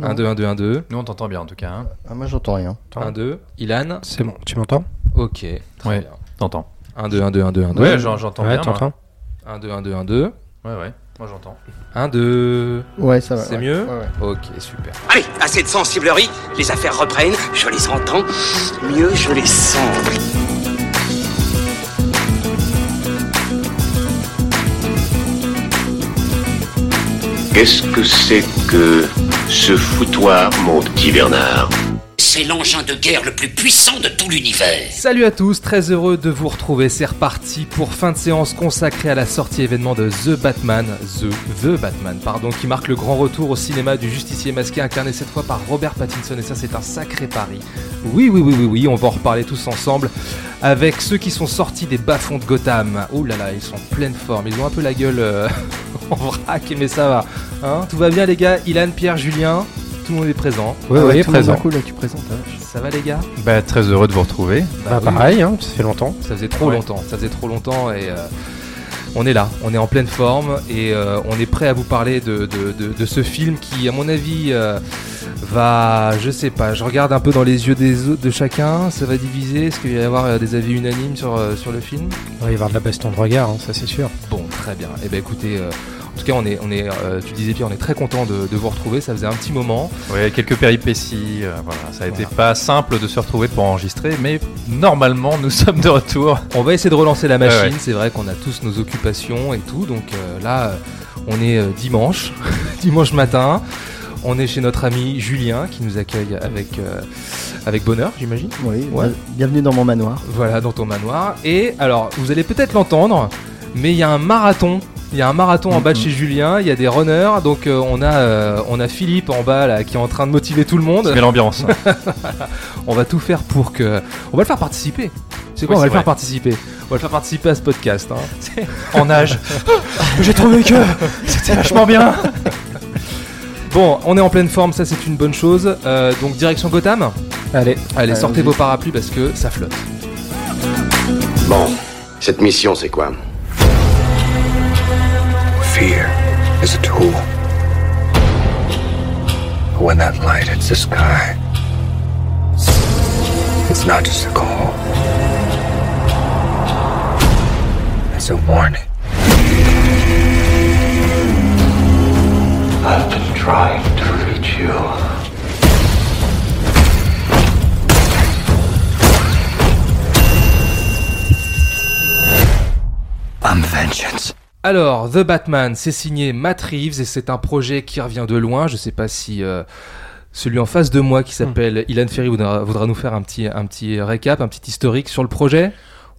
1, 2, 1, 2, 1, 2. Nous, on t'entend bien en tout cas. Hein. Ah, moi, j'entends rien. 1, 2. Ilan C'est bon, tu m'entends? Ok. Très Ouais. bien. T'entends 1, 2, 1, 2, 1, 2, 1, 2. Ouais, j'en- j'entends Ouais, bien. moi. t'entends? 1, 2, 1, 2, 1, 2. Ouais, ouais. Moi, j'entends. 1, 2. Ouais, ça va. C'est ouais. mieux? Ouais, ouais. Ok, super. Allez, assez de sensiblerie, les affaires reprennent, je les entends, mieux je les sens. Qu'est-ce que c'est que ce foutoir, mon petit Bernard C'est l'engin de guerre le plus puissant de tout l'univers. Salut à tous, très heureux de vous retrouver. C'est reparti pour fin de séance consacrée à la sortie événement de The Batman, The, The Batman, pardon, qui marque le grand retour au cinéma du justicier masqué incarné cette fois par Robert Pattinson. Et ça, c'est un sacré pari. Oui, oui, oui, oui, oui, on va en reparler tous ensemble avec ceux qui sont sortis des bas-fonds de Gotham. Oh là là, ils sont en pleine forme. Ils ont un peu la gueule euh, en vrac, mais ça va. Hein tout va bien, les gars? Ilan, Pierre, Julien, tout le monde est présent. Oui, Ah ouais, oui, tout présent. coup, là, tu présentes. hein. Ça va, les gars? Bah, très heureux de vous retrouver. Bah, oui. pareil, hein, ça fait longtemps. Ça faisait trop Ouais. longtemps, ça faisait trop longtemps et euh, on est là, on est en pleine forme et euh, on est prêt à vous parler de, de- de- de ce film qui, à mon avis, euh, va, je sais pas, je regarde un peu dans les yeux des autres, de chacun, ça va diviser, est-ce qu'il va y avoir des avis unanimes sur, sur le film? Il va y avoir de la baston de regard, hein, ça c'est sûr. Bon, très bien. Et ben écoutez, tout cas, on est, on est, euh, tu disais Pierre, on est très content de, de vous retrouver, ça faisait un petit moment. Ouais, quelques péripéties. euh, voilà, ça a été Voilà. pas simple de se retrouver pour enregistrer, mais normalement, nous sommes de retour. On va essayer de relancer la machine. Ouais. C'est vrai qu'on a tous nos occupations et tout. Donc euh, là, on est euh, dimanche, dimanche matin. On est chez notre ami Julien qui nous accueille avec, euh, avec bonheur, j'imagine. Oui, Ouais. bienvenue dans mon manoir. Voilà, dans ton manoir. Et alors, vous allez peut-être l'entendre, mais il y a un marathon. Il y a un marathon en bas de chez Julien. Il y a des runners. Donc euh, on a euh, on a Philippe en bas là qui est en train de motiver tout le monde. Mais l'ambiance. On va tout faire pour que. On va le faire participer. C'est quoi Oui, On va le faire vrai. participer. On va le faire participer à ce podcast. hein. en âge. J'ai trouvé que c'était vachement bien. Bon, on est en pleine forme, ça c'est une bonne chose. Euh, donc direction Gotham. Allez, Allez, sortez vos parapluies parce que ça flotte. Bon, cette mission, c'est quoi? Fear is a tool. But when that light hits the sky, it's not just a call. It's a warning. I've been trying to reach you. I'm vengeance. Alors, The Batman, c'est signé Matt Reeves et c'est un projet qui revient de loin. Je sais pas si euh, celui en face de moi qui s'appelle Ilan Ferry voudra, voudra nous faire un petit, un petit récap, un petit historique sur le projet.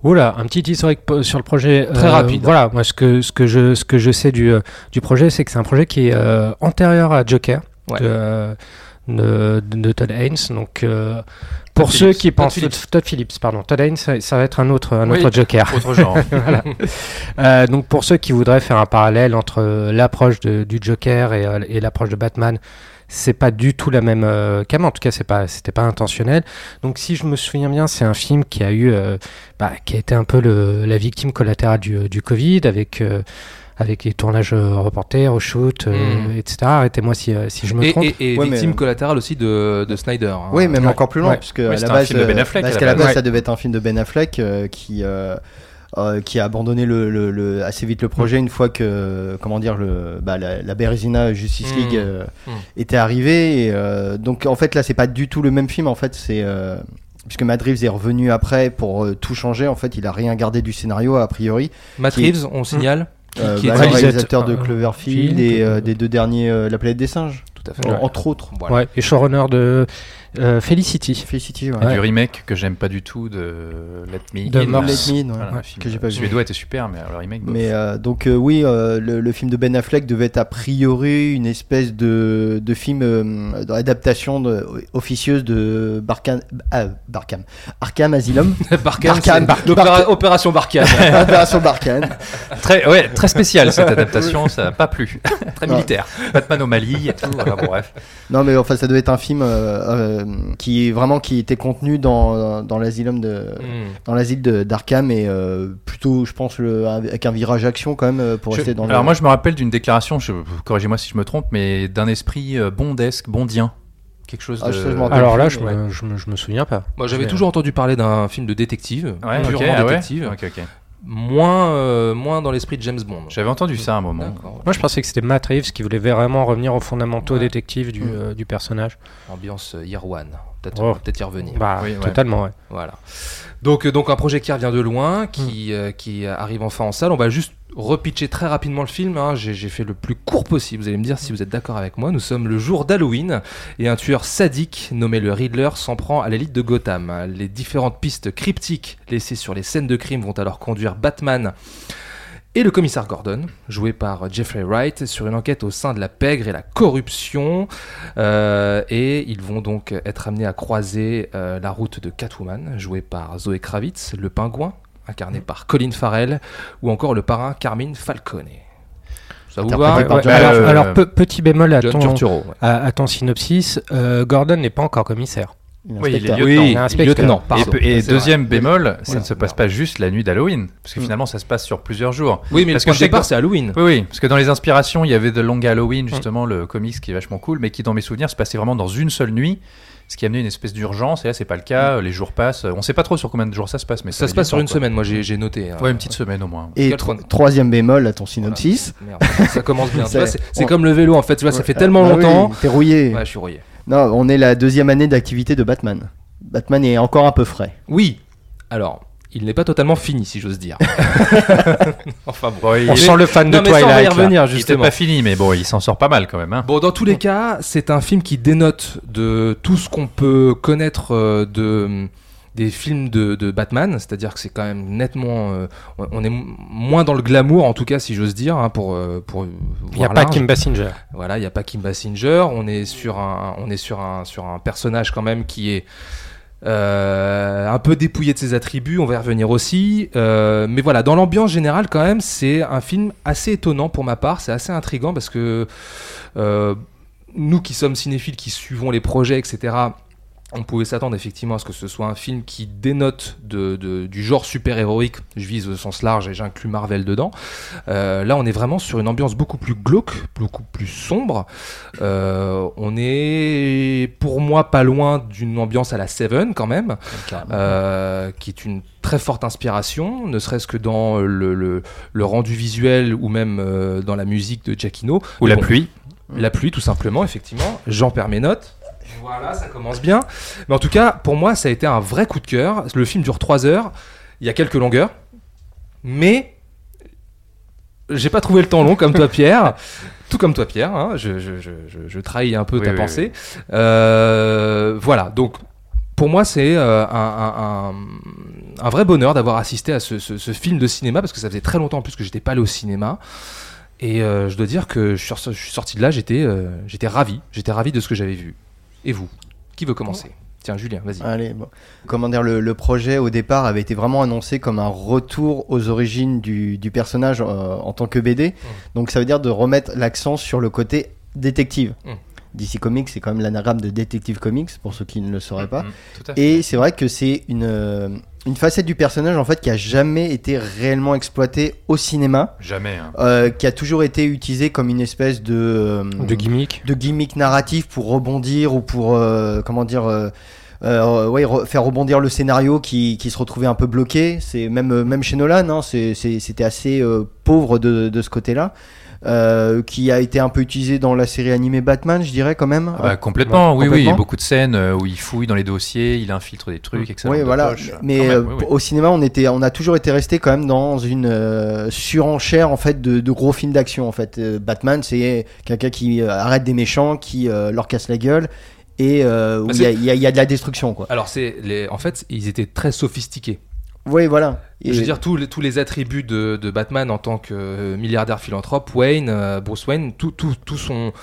Oula, un petit historique sur le projet. Très rapide. Voilà, moi ce que, ce que, je, ce que je sais du, euh, du projet, c'est que c'est un projet qui est euh, antérieur à Joker Ouais. de, euh, de, de Todd Haynes. Donc, euh, pour Todd ceux Phillips. qui pensent. Phillips. Todd Phillips, pardon. Todd Haynes, ça, ça va être un autre, un Oui. autre Joker. Autre genre. Voilà. Euh, donc pour ceux qui voudraient faire un parallèle entre euh, l'approche du Joker et, euh, et l'approche de Batman, c'est pas du tout la même euh, cam. En tout cas, c'est pas, c'était pas intentionnel. Donc si je me souviens bien, c'est un film qui a eu, euh, bah, qui a été un peu le- la victime collatérale du, du Covid avec. euh, avec les tournages euh, reportés, au shoot, euh, Mm. etc. Arrêtez-moi si, euh, si je me Et, trompe. et- et Ouais, mais- victime collatérale aussi de, de Snyder. hein. Oui, même ouais. encore plus loin, Ouais. puisque à la base, de Ben euh, Affleck, parce à qu'à la la base, base. ça devait être un film de Ben Affleck euh, qui euh, euh, qui a abandonné le, le- le- assez vite le projet une fois que comment dire le bah, la, la Berezina Justice Mm. League euh, Mm. était arrivée. Et, euh, donc en fait là, c'est pas du tout le même film. En fait, c'est euh, puisque Matt Reeves est revenu après pour euh, tout changer. En fait, il a rien gardé du scénario a priori. Matt Reeves, on signale? Qui- Euh, qui bah, est le réalisateur- de euh, Cloverfield et euh, des deux derniers euh, La planète des singes, Tout à fait. en- entre autres. Voilà. Ouais, et showrunner de euh, Felicity. Felicity, ouais. Et Ouais. Du remake que j'aime pas du tout de Let Me De In. Morse. Let Me In, ouais, Voilà, ouais, le film que j'ai pas vu. suédois était super, mais alors le remake. bof. Mais euh, donc euh, oui, euh, le, le film de Ben Affleck devait être a priori une espèce de, de film euh, d'adaptation de- officieuse de Barkham, Barkham, Arkham Asylum, Barkhane, Barkhane, c'est Bar-. Opération Barkhane. Opération Barkham. Très, ouais, très spécial cette adaptation, ça n'a pas plu. très Ouais. militaire. Batman au Mali et tout. bon, bref. Non mais enfin ça devait être un film euh, euh, qui est vraiment qui était contenu dans, dans l'asylum de Hmm. dans l'asile d'Arkham et euh, plutôt je pense le, avec un virage action quand même euh, pour Je- rester dans Alors le moi je me rappelle d'une déclaration, je- corrigez-moi si je me trompe, mais d'un esprit euh, bondesque, bondien. Quelque chose Ah, de... Alors là, je Ouais. me, je me, je me souviens pas. Moi, j'avais Mais, toujours entendu parler d'un film de détective, Ouais, purement ah ouais détective. Moins, euh, moins dans l'esprit de James Bond. J'avais entendu ça à un moment. D'accord. Moi, je pensais que c'était Matt Reeves qui voulait vraiment revenir aux fondamentaux Ouais. détectives du, Mm. euh, du personnage. Ambiance euh, Year One. Peut-être Oh. peut-être y revenir. Bah, Oui, ouais. totalement, ouais. Voilà. Donc, euh, donc un projet qui revient de loin, Mm. qui, euh, qui arrive enfin en salle. On va juste repitcher très rapidement le film. hein. J'ai fait le plus court possible. Vous allez me dire si vous êtes d'accord avec moi. Nous sommes le jour d'Halloween et un tueur sadique nommé le Riddler s'en prend à l'élite de Gotham. Les différentes pistes cryptiques laissées sur les scènes de crime vont alors conduire Batman et le commissaire Gordon, joué par Jeffrey Wright, sur une enquête au sein de la pègre et la corruption. Euh, et ils vont donc être amenés à croiser euh, la route de Catwoman, jouée par Zoé Kravitz, le pingouin, incarné par Colin Farrell, ou encore le parrain Carmine Falcone. Ça vous va Ouais, alors, euh, alors, pe- petit bémol à ton, Turturro. ouais. à, à ton synopsis, euh, Gordon n'est pas encore commissaire. Oui, il est lieutenant. Oui, Et, deuxième vrai. bémol, ça Oui. ne se passe pas juste la nuit d'Halloween, parce que Mm. finalement ça se passe sur plusieurs jours. Oui, mais Parce le que départ, c'est Halloween. Oui, oui, parce que dans les inspirations, il y avait The Long Halloween, justement, le comics qui est vachement cool, mais qui, dans mes souvenirs, se passait vraiment dans une seule nuit, ce qui a amené une espèce d'urgence. Et là, c'est pas le cas. Les jours passent. On sait pas trop sur combien de jours ça se passe, mais Ça met se passe sur une quoi. semaine, moi j'ai noté. hein. Ouais, une petite semaine au moins. Et tro- troisième bémol à ton synopsis. Merde, ça commence bien. Ça- C'est on- comme le vélo en fait, tu vois, ça fait Ah, tellement bah oui, longtemps. T'es rouillé. Ouais, je suis rouillé. Non, on est la deuxième année d'activité de Batman. Batman est encore un peu frais. Oui, alors, il n'est pas totalement fini, si j'ose dire. enfin bon. Bon, il, On est- sent le fan Non, de mais ça, on va y Twilight. là. revenir, il justement. pas fini, mais bon, il s'en sort pas mal quand même. Hein. Bon, dans tous les cas, c'est un film qui dénote de tout ce qu'on peut connaître euh, de des films de, de Batman, c'est-à-dire que c'est quand même nettement, euh, on- est moins dans le glamour en tout cas si j'ose dire, hein, pour euh, pour Il n'y a pas Kim Basinger. Voilà, il n'y a pas Kim Basinger. On est sur un, on est sur un, sur un personnage quand même qui est euh, un peu dépouillé de ses attributs. On va y revenir aussi. Euh, mais voilà, dans l'ambiance générale, quand même, c'est un film assez étonnant pour ma part. C'est assez intrigant parce que euh, nous qui sommes cinéphiles, qui suivons les projets, etc. On pouvait s'attendre effectivement à ce que ce soit un film qui dénote de, de- du genre super-héroïque. Je vise au sens large et j'inclus Marvel dedans. Euh, là, on est vraiment sur une ambiance beaucoup plus glauque, beaucoup plus sombre. Euh, on est, pour moi, pas loin d'une ambiance à la Seven quand même, euh, qui est une très forte inspiration, ne serait-ce que dans le, le- le rendu visuel ou même dans la musique de Giacchino. Ou Mais la bon, pluie. la pluie, tout simplement, effectivement. J'en perds mes notes. Voilà, ça commence bien. Mais en tout cas, pour moi, ça a été un vrai coup de cœur. Le film dure 3 heures. Il y a quelques longueurs. Mais j'ai pas trouvé le temps long comme toi, Pierre. Tout comme toi, Pierre. hein. Je, je- je- je- je trahis un peu Oui, ta oui, pensée. Euh, voilà. Donc, pour moi, c'est euh, un, un- un- un vrai bonheur d'avoir assisté à ce, ce- ce film de cinéma parce que ça faisait très longtemps en plus que j'étais pas allé au cinéma. Et euh, je dois dire que je suis, sorti de là, j'étais euh, j'étais ravi. J'étais ravi de ce que j'avais vu. Et vous Qui veut commencer? Tiens, Julien, vas-y. Allez, bon. Comment dire, le, le projet au départ avait été vraiment annoncé comme un retour aux origines du, du personnage euh, en tant que BD. Donc ça veut dire de remettre l'accent sur le côté détective. Mm. DC Comics, c'est quand même l'anagramme de Detective Comics, pour ceux qui ne le sauraient pas. Mm, fait. Et c'est vrai que c'est une, euh, une facette du personnage en fait qui a jamais été réellement exploitée au cinéma, Jamais. hein. euh, qui a toujours été utilisée comme une espèce de euh, De gimmick. de gimmick narratif pour rebondir ou pour euh, comment dire euh, euh, ouais, re- faire rebondir le scénario qui, qui se retrouvait un peu bloqué. C'est même même chez Nolan, hein, c'est- c'est- c'était assez euh, pauvre de, de ce côté-là. Euh, qui a été un peu utilisé dans la série animée Batman, je dirais quand même. Ah bah, complètement, oui, oui. Il y a beaucoup de scènes euh, où il fouille dans les dossiers, il infiltre des trucs, etc. Oui, voilà. Mais euh, au cinéma, on était, on a toujours été resté quand même dans une euh, surenchère en fait de, de gros films d'action. En fait, Euh, Batman, c'est quelqu'un qui euh, arrête des méchants, qui euh, leur casse la gueule et euh, où Bah, il y, a- y y de la destruction, quoi. Alors, c'est les... en fait, ils étaient très sophistiqués. Oui, voilà. Et- Je veux dire, tous les, tous les attributs de, de Batman en tant que euh, milliardaire philanthrope, Wayne, euh, Bruce Wayne, tout, tout, tout son,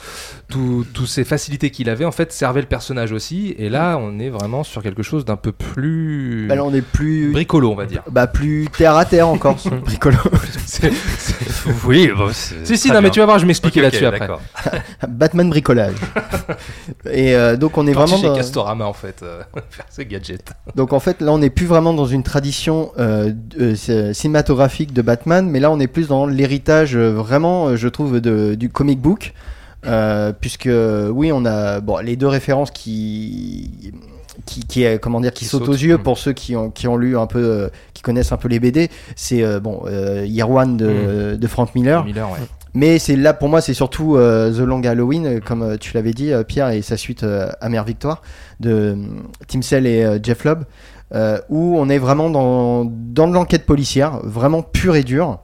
tout, tous ces facilités qu'il avait, en fait, servaient le personnage aussi. Et là, on est vraiment sur quelque chose d'un peu plus bah, là, on est plus, bricolo, on va dire. bah, plus terre à terre encore, bricolo. C'est- c'est- Oui, bon, c'est Si, si, non, mais tu vas voir, je vais m'expliquer Ok, ok, là-dessus après. d'accord. Batman bricolage. et euh, donc on est Parti vraiment chez dans- Castorama en fait, euh, faire ses gadgets. donc en fait là on n'est plus vraiment dans une tradition euh, euh, cinématographique de Batman, mais là on est plus dans l'héritage euh, vraiment, je trouve, de, du comic book, Euh, puisque oui on a bon les deux références qui qui, qui est comment dire qui, Qui aux yeux mm. pour ceux qui ont qui ont lu un peu euh, qui connaissent un peu les BD c'est euh, bon euh, Year One de, de Frank Miller Miller, ouais. mais c'est là pour moi c'est surtout The Long Halloween comme tu l'avais dit Pierre et sa suite Amère Victoire de Tim Sale et Jeff Lobb euh, où on est vraiment dans dans de l'enquête policière vraiment pure et dure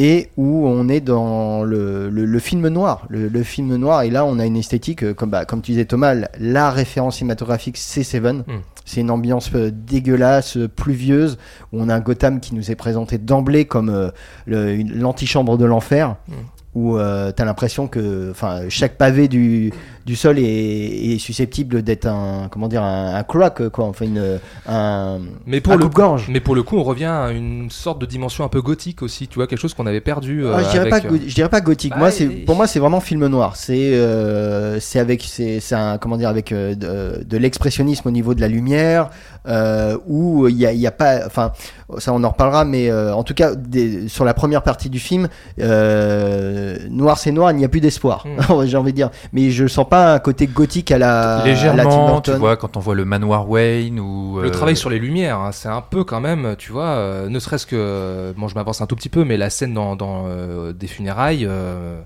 et où on est dans le, le, le film noir le, le film noir et là on a une esthétique euh, comme bah, comme tu disais Thomas la- référence cinématographique c'est Seven Mm. c'est une ambiance euh, dégueulasse, pluvieuse, où on a un Gotham qui nous est présenté d'emblée comme euh, l'antichambre de l'enfer, Mm. Où euh, t'as l'impression que chaque pavé du, du sol est, est susceptible d'être un, comment dire, un, un crack, quoi, enfin une, un, Mais pour un le coupe-gorge. Mais pour le coup, on revient à une sorte de dimension un peu gothique aussi, tu vois, quelque chose qu'on avait perdu. euh, Ah, je, dirais avec, pas, euh, je dirais pas gothique. bah, Moi, c'est et- pour moi, c'est vraiment film noir. C'est euh, c'est avec c'est un comment dire avec de, de l'expressionnisme au niveau de la lumière euh, où il y a, il y a pas enfin ça on en reparlera mais euh, en tout cas des- sur la première partie du film euh, noir c'est noir il n'y a plus d'espoir Mm. j'ai envie de dire mais je sens pas un côté gothique à la à la Tim Légèrement, tu vois, quand on voit le manoir Wayne ou. Le euh, travail sur les lumières, hein, c'est un peu quand même, tu vois, euh, ne serait-ce que, bon, je m'avance un tout petit peu, mais la scène dans, dans, euh, des funérailles, euh,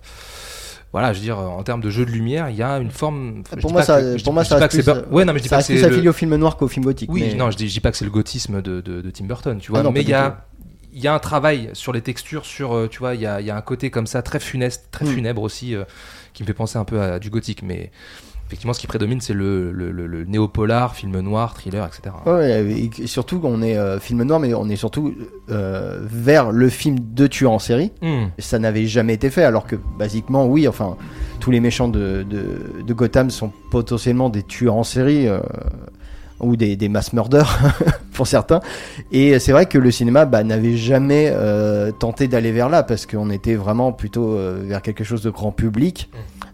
voilà, je veux dire, en termes de jeu de lumière, il y a une forme. pour moi ça que- je pour moi ça dis pas reste que c'est plus, pas- Ouais, non, mais je dis ça pas que plus le- au film noir qu'au film gothique Oui, mais- non, je dis, je dis pas que c'est le gothisme de, de, de Tim Burton, tu vois, Ah non, mais il y a, il y a un travail sur les textures, sur, euh, tu vois, il y a, y a un côté comme ça très funeste, très Mm. funèbre aussi, euh, qui me fait penser un peu à du gothique, mais effectivement, ce qui prédomine, c'est le, le, le- le néo-polar, film noir, thriller, etc. Ouais, et surtout on est euh, film noir, mais on est surtout euh, vers le film de tueur en série. Hmm. Ça n'avait jamais été fait, alors que basiquement, oui, enfin, tous les méchants de, de, de Gotham sont potentiellement des tueurs en série. euh, ou des, des mass murders pour certains et c'est vrai que le cinéma bah, n'avait jamais euh, tenté d'aller vers là parce qu'on était vraiment plutôt euh, vers quelque chose de grand public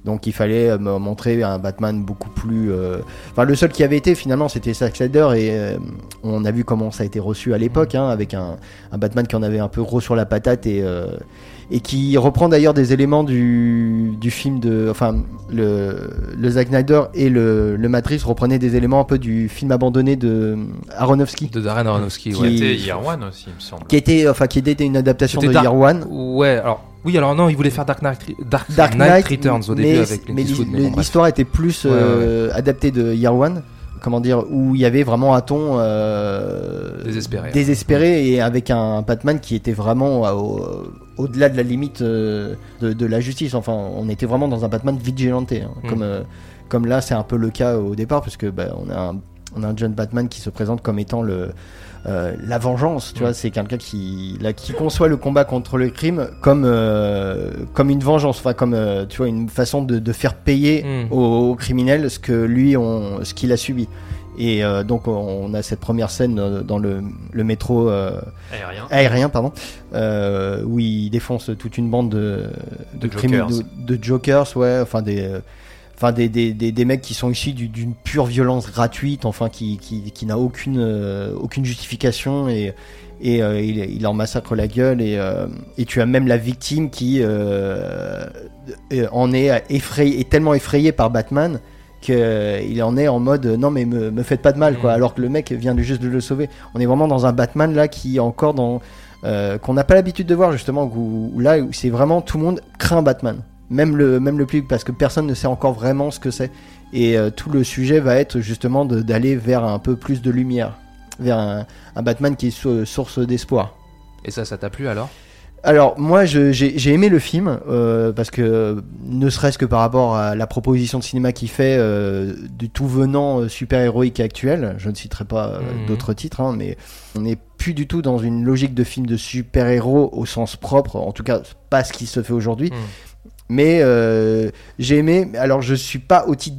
donc il fallait euh, me montrer un Batman beaucoup plus euh, Enfin, le seul qui avait été finalement, c'était Zack Snyder et euh, on a vu comment ça a été reçu à l'époque, hein, avec un, un Batman qui en avait un peu gros sur la patate et euh, et qui reprend d'ailleurs des éléments du, du film de, enfin le, le Zack Snyder et le, le Matrix reprenaient des éléments un peu du film abandonné de Aronofsky, De Darren Aronofsky, Qui- ouais. C'était Year One aussi, il me semble. qui était, enfin qui était une adaptation de Year One. Ouais, alors, oui, alors non, il voulait faire Dark Knight, Dark, Dark Knight, Knight, Returns au mais, début avec Clint mais l'histoire était plus Ouais, ouais, euh, adaptée de Year One, comment dire, où il y avait vraiment un ton euh, Désespéré. désespéré et avec un Batman qui était vraiment euh, au-delà de la limite euh, de, de la justice. Enfin, on était vraiment dans un Batman vigilante, hein, Mm. comme euh, comme là c'est un peu le cas au départ, parce que bah, on a un, on a un John Batman qui se présente comme étant le euh, la vengeance, tu Mm. vois, c'est quelqu'un qui, là, qui conçoit le combat contre le crime comme, euh, comme une vengeance, enfin comme, euh, tu vois, une façon de, de faire payer Mm. aux, aux criminels ce que lui, on, ce qu'il a subi. Et euh, donc on a cette première scène euh, dans le, le métro euh, Aérien. aérien, pardon, euh, où il défonce toute une bande de, De jokers. de, de jokers, ouais, enfin des, enfin des, des, des, des mecs qui sont issus du- d'une pure violence gratuite, enfin qui, qui, qui n'a aucune, aucune justification et et il, il en massacre la gueule et, et tu as même la victime qui en est effrayé, est tellement effrayé par Batman qu'il en est en mode euh, non mais me, me faites pas de mal quoi. Mhm. alors que le mec vient de juste de le sauver. On est vraiment dans un Batman là qui est encore dans euh, qu'on n'a pas l'habitude de voir justement où, où là où c'est vraiment tout le monde craint Batman. Même le même le public parce que personne ne sait encore vraiment ce que c'est. Et euh, tout le sujet va être justement d'aller vers un peu plus de lumière. Vers un, un Batman qui est sou- source d'espoir. Et ça, ça t'a plu alors? Alors moi j'ai aimé le film euh, parce que ne serait-ce que par rapport à la proposition de cinéma qu'il fait euh, du tout venant euh, super héroïque actuel, je ne citerai pas Mhm. d'autres titres, hein, mais on n'est plus du tout dans une logique de film de super héros au sens propre, en tout cas pas ce qui se fait aujourd'hui. Mhm. Mais j'ai aimé. Alors je suis pas aussi,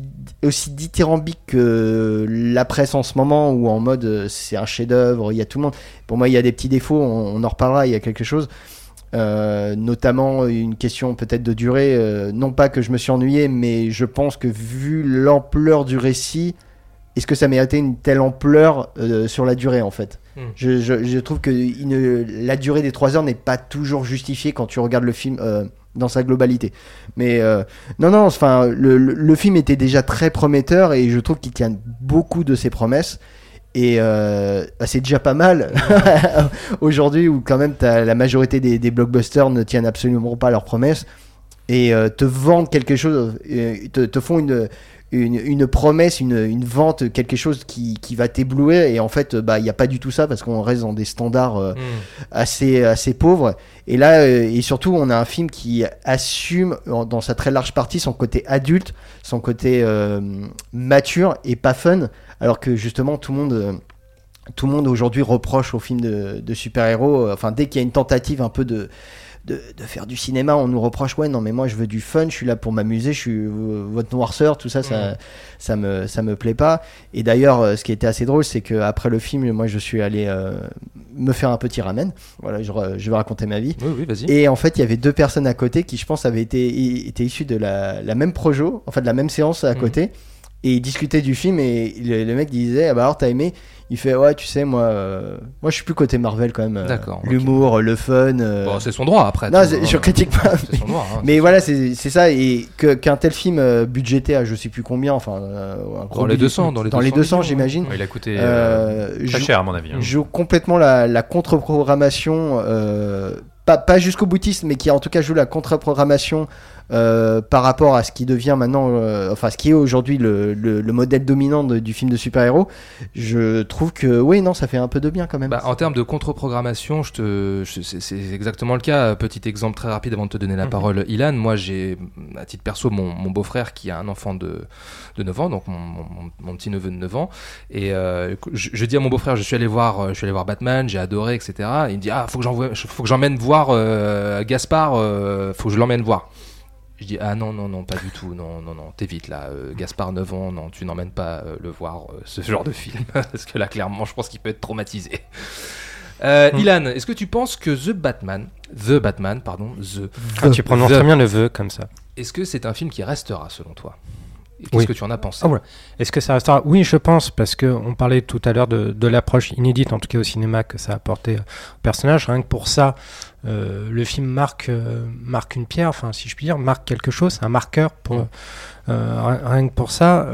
aussi dithyrambique que la presse en ce moment où en mode c'est un chef-d'œuvre, il y a tout le monde. Pour moi il y a des petits défauts, on, on en reparlera. Il y a quelque chose. Euh, notamment une question peut-être de durée. euh, non pas que je me suis ennuyé, mais je pense que vu l'ampleur du récit, est-ce que ça méritait une telle ampleur euh, sur la durée en fait? Mm. je, je- je trouve que la durée des 3 heures n'est pas toujours justifiée quand tu regardes le film dans sa globalité. Mais non, non, enfin, le, le- le film était déjà très prometteur et je trouve qu'il tient beaucoup de ses promesses. Et euh, bah, c'est déjà pas mal aujourd'hui où quand même t'as- la majorité des, des blockbusters ne tiennent absolument pas leurs promesses et euh, te vendent quelque chose, euh, te, te font une, une, une promesse, une, une vente, quelque chose qui, qui va t'éblouir et en fait bah il n'y a pas du tout ça parce qu'on reste dans des standards euh, Mm. assez, assez pauvre. Et là, euh, et surtout, on a un film qui assume dans sa très large partie son côté adulte, son côté euh, mature et pas fun, alors que justement tout le monde, tout le monde aujourd'hui reproche aux films de, de super-héros. Enfin, dès qu'il y a une tentative un peu de de, de faire du cinéma, on nous reproche ouais non mais moi je veux du fun, je suis là pour m'amuser, je suis votre noirceur, tout ça, ça, ça me ça me plaît pas. Et d'ailleurs, euh, ce qui était assez drôle, c'est que après le film, moi je suis allé euh, me faire un petit ramen. Voilà, je, je vais raconter ma vie. Oui, oui, vas-y. Et en fait, il y avait deux personnes à côté qui, je pense, avaient été, étaient issues de la, la même projo, en fait, de la même séance à Mhm. côté. Et ils discutaient du film et le, le mec disait, ah bah alors t'as aimé? Il fait, ouais, tu sais, moi, euh, moi je suis plus côté Marvel quand même. euh, D'accord. L'humour, le fun. euh, Bon, c'est son droit après. non, je critique pas. C'est son droit. hein. Mais voilà, c'est ça. Et qu'un tel film budgété à je sais plus combien, enfin. un gros Dans les budget- 200, dans les 200 200, millions, j'imagine. Ouais, il a coûté très cher à mon avis. hein. joue complètement la, la contre-programmation, pas, pas jusqu'au boutiste, mais qui en tout cas joue la contre-programmation euh, par rapport à ce qui devient maintenant, euh, enfin ce qui est aujourd'hui le, le- le modèle dominant de- du film de super-héros. Je trouve que oui, non, ça fait un peu de bien quand même. Bah, en termes de contre-programmation, je te, je- c'est- c'est exactement le cas. Petit exemple très rapide avant de te donner la Mhm. parole, Ilan. Moi, j'ai, à titre perso, mon, mon beau-frère qui a un enfant de, de 9 ans, donc mon, mon- mon petit neveu de 9 ans. Et euh, je, je dis à mon beau-frère, je suis allé voir, je suis allé voir Batman, j'ai adoré, etc. Et il me dit, ah, faut que j'envoie, faut que j'emmène voir Gaspard, faut que je l'emmène voir. Je dis ah non non non pas du tout non non non t'évites là euh, Gaspard 9 ans non tu n'emmènes pas euh, le voir euh, ce genre de film parce que là clairement je pense qu'il peut être traumatisé. Euh, Hmm. Ilan, est-ce que tu penses que The Batman, The Batman, pardon, The, Ah, tu prononces The- très bien le vœu comme ça. est-ce que c'est un film qui restera selon toi? Qu'est-ce Oui. que tu en as pensé Ah, voilà. Est-ce que ça restera? Oui, je pense, parce que on parlait tout à l'heure de, de l'approche inédite, en tout cas au cinéma, que ça a apporté euh, au personnage. Rien que pour ça, euh, le film marque, euh, marque une pierre, enfin, si je puis dire, marque quelque chose, un marqueur pour. Mm. euh, rien- que pour ça,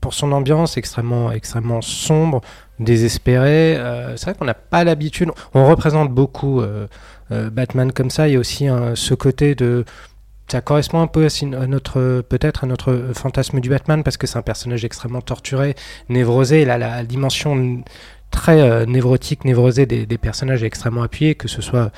pour son ambiance extrêmement, extrêmement sombre, désespérée. c'est vrai qu'on n'a pas l'habitude. On représente beaucoup Batman comme ça. Il y a aussi un- ce côté de ça correspond un peu à, notre peut-être à notre fantasme du Batman parce que c'est un personnage extrêmement torturé, névrosé. Il a la dimension très euh, névrotique, névrosée des personnages est extrêmement appuyée, que ce soit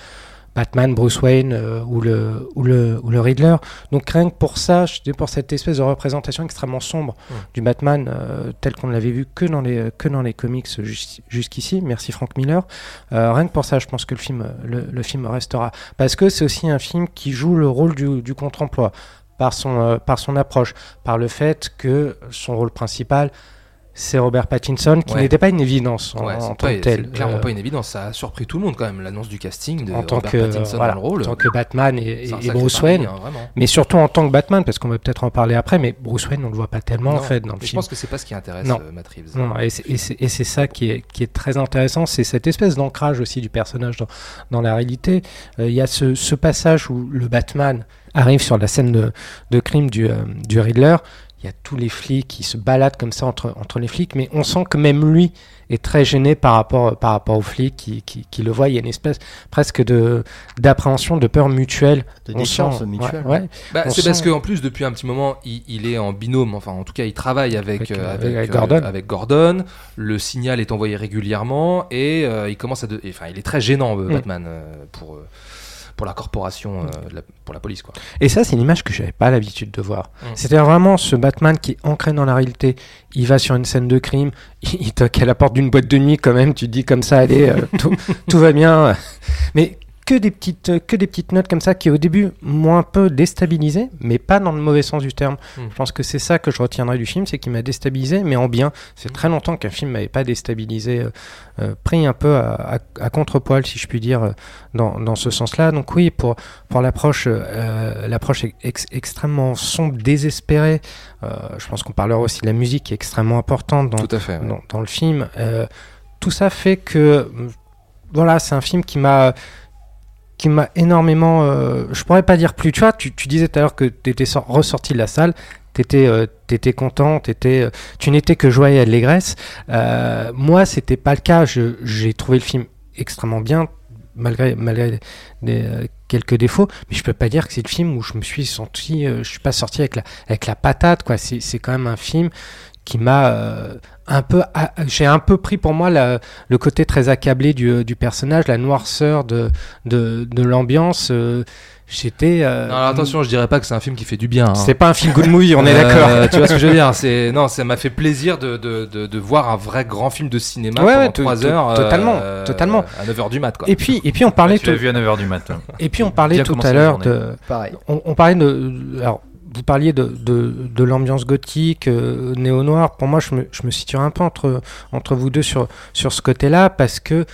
Batman, Bruce Wayne euh, ou, le, ou, le, ou le Riddler. Donc rien que pour ça, pour cette espèce de représentation extrêmement sombre du Batman euh, tel qu'on ne l'avait vu que dans les, que dans les comics jus- jusqu'ici. Merci Frank Miller. Euh, rien que pour ça, je pense que le film, le, le film restera. Parce que c'est aussi un film qui joue le rôle du, du contre-emploi par son, par son approche, par le fait que son rôle principal, c'est Robert Pattinson, qui Ouais. n'était pas une évidence en, Ouais, en c'est tant pas- que tel. clairement Euh, pas une évidence. Ça a surpris tout le monde quand même l'annonce du casting de en tant Robert que, Pattinson voilà, dans le rôle. en tant que Batman et, Bruce Wayne, hein, mais surtout en tant que Batman, parce qu'on va peut-être en parler après, mais Bruce Wayne, on le voit pas tellement en fait dans le mais Je film. pense que c'est pas ce qui intéresse Non. euh, Matt Reeves. Non, et c'est- et c'est ça qui est, qui est très intéressant, c'est cette espèce d'ancrage aussi du personnage dans, dans la réalité. Euh, Il y a ce, ce passage où le Batman arrive sur la scène de, de crime du, euh, du Riddler. Il y a tous les flics qui se baladent comme ça entre, entre les flics, mais on sent que même lui est très gêné par rapport, par rapport aux flics qui, qui, qui le voient. Il y a une espèce presque de d'appréhension, de peur mutuelle. de défiance mutuelle. ouais, ouais. Bah, c'est parce qu'en plus, depuis un petit moment, il, il est en binôme. Enfin, en tout cas, il travaille avec, Avec, euh, euh, avec, euh, Gordon. avec Gordon. Le signal est envoyé régulièrement et euh, il commence à. de- Enfin, il est très gênant, euh, Mm. Batman, euh, pour, euh, pour la corporation, euh, la- pour la police. Quoi. Et ça, c'est une image que j'avais pas l'habitude de voir. Mm. C'est-à-dire vraiment ce Batman qui est ancré dans la réalité. Il va sur une scène de crime, il, il toque à la porte d'une boîte de nuit quand même, tu te dis comme ça, allez, euh, tout, tout va bien. Mais que des petites que des petites notes comme ça qui au début m'ont un peu déstabilisé, mais pas dans le mauvais sens du terme. Mm. Je pense que c'est ça que je retiendrai du film, c'est qu'il m'a déstabilisé, mais en bien. C'est très longtemps qu'un film m'avait pas déstabilisé, euh, euh, pris un peu à, à- à contre-poil, si je puis dire, euh, dans, dans ce sens-là. Donc oui, pour pour l'approche euh, l'approche ex- extrêmement sombre, désespérée. euh, je pense qu'on parlera aussi de la musique qui est extrêmement importante dans, Tout à fait. ouais. dans, dans le film. Euh, tout ça fait que euh, voilà, c'est un film qui m'a qui m'a énormément euh, je pourrais pas dire plus tu vois tu, tu disais tout à l'heure que tu étais ressorti de la salle. T'étais euh, t'étais content t'étais euh, tu n'étais que joie et allégresse. Euh, moi c'était pas le cas. J'ai trouvé le film extrêmement bien malgré malgré euh, quelques défauts. Mais je peux pas dire que c'est le film où je me suis senti euh, je suis pas sorti avec la avec la patate quoi. C'est quand même un film qui m'a euh, un peu j'ai un peu pris pour moi la- le côté très accablé du, du personnage la noirceur de de, de l'ambiance euh, j'étais euh, Non, alors attention, je dirais pas que c'est un film qui fait du bien. hein. c'est pas un film good movie on est Euh, d'accord tu vois ce que je veux dire C'est non, ça m'a fait plaisir de, de, de, de voir un vrai grand film de cinéma Ouais, pendant ouais, to- 3 to- heures. totalement, euh, totalement. À 9h du mat, quoi. et puis et puis on parlait tu l'as tout, vu à 9h du matin. et puis on parlait tout à l'heure de Pareil. on, on parlait de alors vous parliez de, de, de l'ambiance gothique, euh, néo-noir. Pour moi, je me, je me situe un peu entre, entre vous deux sur, sur ce côté-là, parce que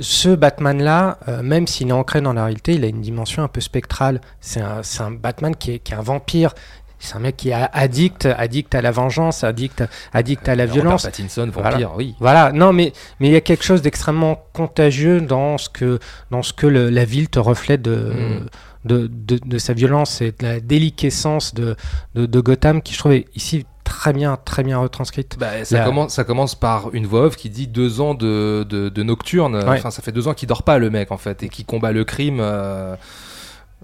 ce Batman-là, euh, même s'il est ancré dans la réalité, il a une dimension un peu spectrale. C'est un, c'est un Batman qui est, qui est un vampire. C'est un mec qui est addict, addict à la vengeance, addict, addict à la Robert violence. Pattinson, Voilà. vampire, oui. Voilà, non, mais mais il y a quelque chose d'extrêmement contagieux dans ce que dans ce que le- la ville te reflète de, Mm. De, de, de sa violence et de la déliquescence de, de, de Gotham qui je trouvais ici très bien très bien retranscrite. Bah, ça, La- commence, ça commence par une voix off qui dit deux ans de, de, de nocturne. Ouais. Enfin, ça fait deux ans qu'il dort pas, le mec, en fait, et qui combat le crime. euh,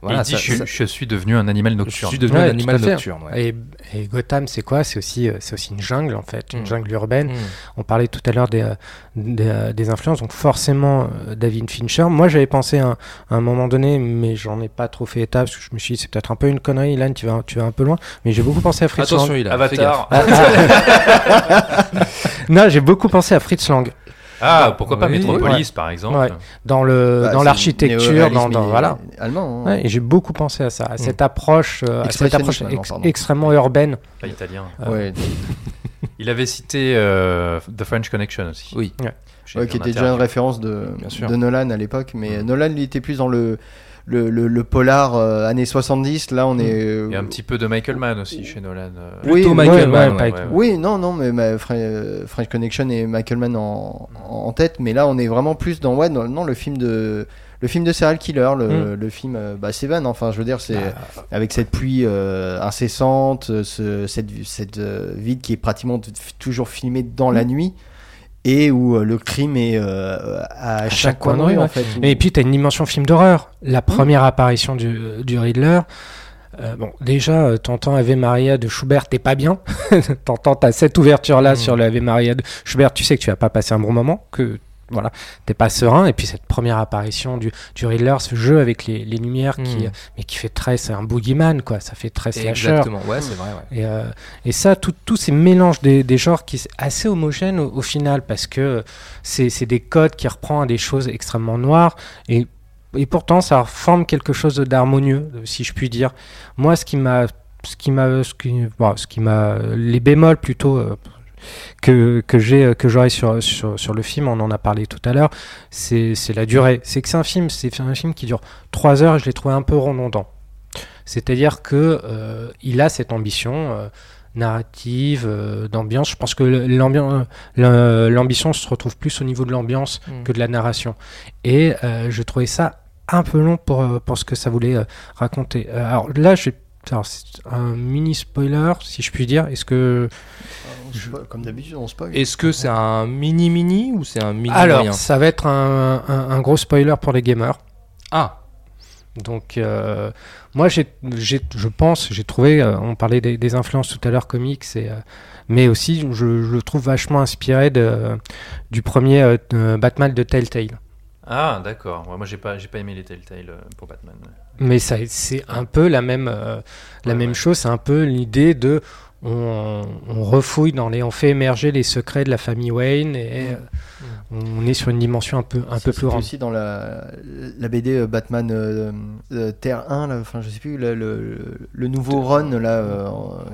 Voilà, il dit ça- je, ça- je suis devenu un animal je nocturne. suis devenu Ouais, un animal nocturne. ouais. Et, et Gotham, c'est quoi? C'est aussi, euh, c'est aussi une jungle, en fait, une Mm. jungle urbaine. Mm. On parlait tout à l'heure des, euh, des, euh, des influences, donc forcément David Fincher. Moi, j'avais pensé à un, à un moment donné, mais j'en ai pas trop fait état, parce que je me suis dit, c'est peut-être un peu une connerie, Ilan, tu vas, tu vas un peu loin. Mais j'ai beaucoup pensé à Fritz Lang. Attention, il a. fais gaffe. Avatar. Non, j'ai beaucoup pensé à Fritz Lang. Ah, pourquoi pas Oui. Métropolis, par exemple. Ouais. Dans le, Bah, dans l'architecture, dans, voilà. Allemand. hein. Ouais, et j'ai beaucoup pensé à ça, à cette approche, euh, à cette approche ex- extrêmement urbaine. Pas italien. Ouais, Il avait cité euh, The French Connection aussi. Oui. Ouais. Ouais, qui était déjà une référence de, de Nolan à l'époque, mais Mm. Nolan il était plus dans le le, le, le polar euh, années 70. Là, on est. euh, Et un petit peu de Michael Mann aussi chez Nolan. euh. Oui, Plutôt Michael ouais, Mann, ouais. Oui, non, non, mais ma- Fre- euh, French Connection et Michael Mann en, en tête, mais là on est vraiment plus dans ouais, dans- non, le film de le film de serial killer, le, le film euh, bah, Seven, enfin je veux dire c'est avec cette pluie euh, incessante, euh, ce, cette cette euh, ville qui est pratiquement toujours filmée dans la nuit et où euh, le crime est euh, à, chaque, coin de rue en fait. Et puis, tu as une dimension film d'horreur. La première apparition du, du Riddler. euh, bon, déjà, euh, t'entends Ave Maria de Schubert, t'es pas bien. t'entends, t'as cette ouverture-là Mm. sur le Ave Maria de Schubert, tu sais que tu vas pas passer un bon moment, que voilà, t'es pas serein. Et puis cette première apparition du, du Riddler, ce jeu avec les, les lumières, qui, Mm. mais qui fait très, c'est un boogeyman, quoi. Ça fait très slasher. Exactement, ouais, c'est vrai. ouais. Et, euh, et ça, tout- tous ces mélanges des, des genres qui sont assez homogènes au, au final, parce que c'est des codes qui reprennent des choses extrêmement noires, et, et pourtant ça forme quelque chose d'harmonieux, si je puis dire. Moi, ce qui m'a, ce qui m'a, ce qui, bon, ce qui m'a, les bémols plutôt. euh, que, que j'ai que j'aurai sur, sur, sur le film, on en a parlé tout à l'heure, c'est c'est la durée. C'est que c'est un film, c'est un film qui dure 3 heures et je l'ai trouvé un peu redondant. C'est-à-dire que euh, il a cette ambition euh, narrative, euh, d'ambiance. Je pense que l'ambition se retrouve plus au niveau de l'ambiance Mm. que de la narration. Et euh, je trouvais ça un peu long pour, euh, pour ce que ça voulait euh, raconter. Euh, alors là, j'ai alors, c'est un mini spoiler, si je puis dire. Est-ce que Comme d'habitude on spoil. Est-ce que c'est un mini-mini ou c'est un mini alors moyen ça va être un, un- un gros spoiler pour les gamers. Ah, Donc, euh, moi, j'ai, je pense, j'ai trouvé, euh, on parlait des, des influences tout à l'heure comics, et, euh, mais aussi, je, je le trouve vachement inspiré de, du premier euh, de Batman de Telltale. Ah, d'accord. Ouais, moi, j'ai pas, j'ai pas aimé les Telltale pour Batman. Mais ça, c'est un peu la même, euh, la Ouais, même ouais. chose, c'est un peu l'idée de. On, on refouille dans les. On fait émerger les secrets de la famille Wayne et. euh, On est sur une dimension un peu, un peu plus grande. aussi dans la, la BD euh, Batman euh, euh, Terre 1, là, enfin je sais plus, le, le, le nouveau run là, euh,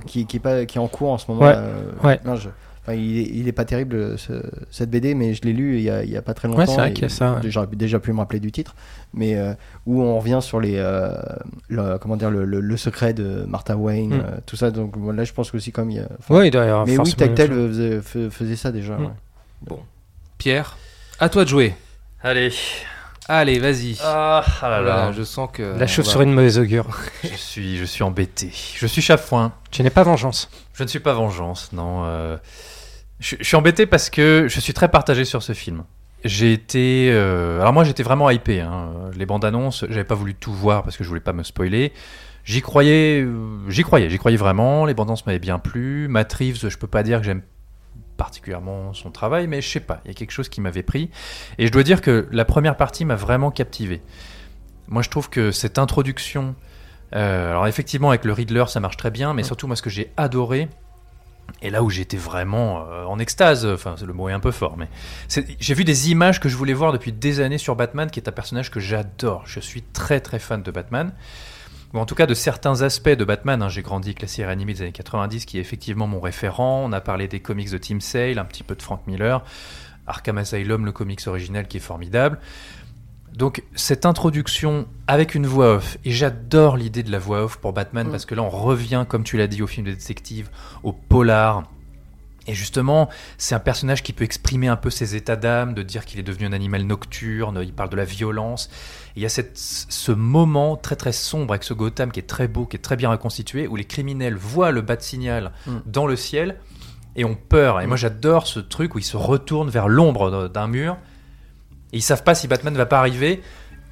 qui, qui, est pas, qui est en cours en ce moment. Ouais, là, ouais. non, je- enfin, il, est, il est pas terrible ce- cette BD, mais je l'ai lu il y, a, il y a pas très longtemps. Ouais, c'est vrai qu'il y a ça, ouais. J'aurais déjà pu me rappeler du titre, mais euh, où on revient sur les, euh, le, comment dire, le, le- le secret de Martha Wayne, Mm. euh, tout ça. Donc bon, là, je pense que aussi comme il y a. enfin, Ouais, il doit y avoir mais oui, chose. faisait, fais- faisait ça déjà. Mm. ouais. Pierre, à toi de jouer. Allez. Allez, vas-y. Ah, ah là Voilà, là. je sens que. La on chauve-souris de mauvaise augure. Je suis, je suis embêté. Je suis chafouin. Tu n'es pas vengeance. Je ne suis pas vengeance, non. Je, je suis embêté parce que je suis très partagé sur ce film. J'ai été. euh, Alors, moi, j'étais vraiment hypé. hein. Les bandes annonces, j'avais pas voulu tout voir parce que je voulais pas me spoiler. J'y croyais, euh, j'y croyais, j'y croyais vraiment. Les bandes annonces m'avaient bien plu. Matt Reeves, je peux pas dire que j'aime particulièrement son travail, mais je sais pas, il y a quelque chose qui m'avait pris. Et je dois dire que la première partie m'a vraiment captivé. Moi, je trouve que cette introduction, euh, alors effectivement, avec le Riddler, ça marche très bien, mais surtout, moi, ce que j'ai adoré, et là où j'étais vraiment euh, en extase, enfin, le mot est un peu fort, mais j'ai vu des images que je voulais voir depuis des années sur Batman, qui est un personnage que j'adore. Je suis très très fan de Batman. Ou en tout cas de certains aspects de Batman. hein. J'ai grandi avec la série animée des années 90, qui est effectivement mon référent. On a parlé des comics de Tim Sale, un petit peu de Frank Miller. Arkham Asylum, le comics original qui est formidable. Donc cette introduction avec une voix off, et j'adore l'idée de la voix off pour Batman, Mm. parce que là on revient, comme tu l'as dit, au film de détective, au polar. Et justement, c'est un personnage qui peut exprimer un peu ses états d'âme, de dire qu'il est devenu un animal nocturne, il parle de la violence. Et il y a cette, ce moment très très sombre avec ce Gotham qui est très beau, qui est très bien reconstitué, où les criminels voient le bat signal Mm. dans le ciel et ont peur. Et moi j'adore ce truc où ils se retournent vers l'ombre d'un mur et ils savent pas si Batman va pas arriver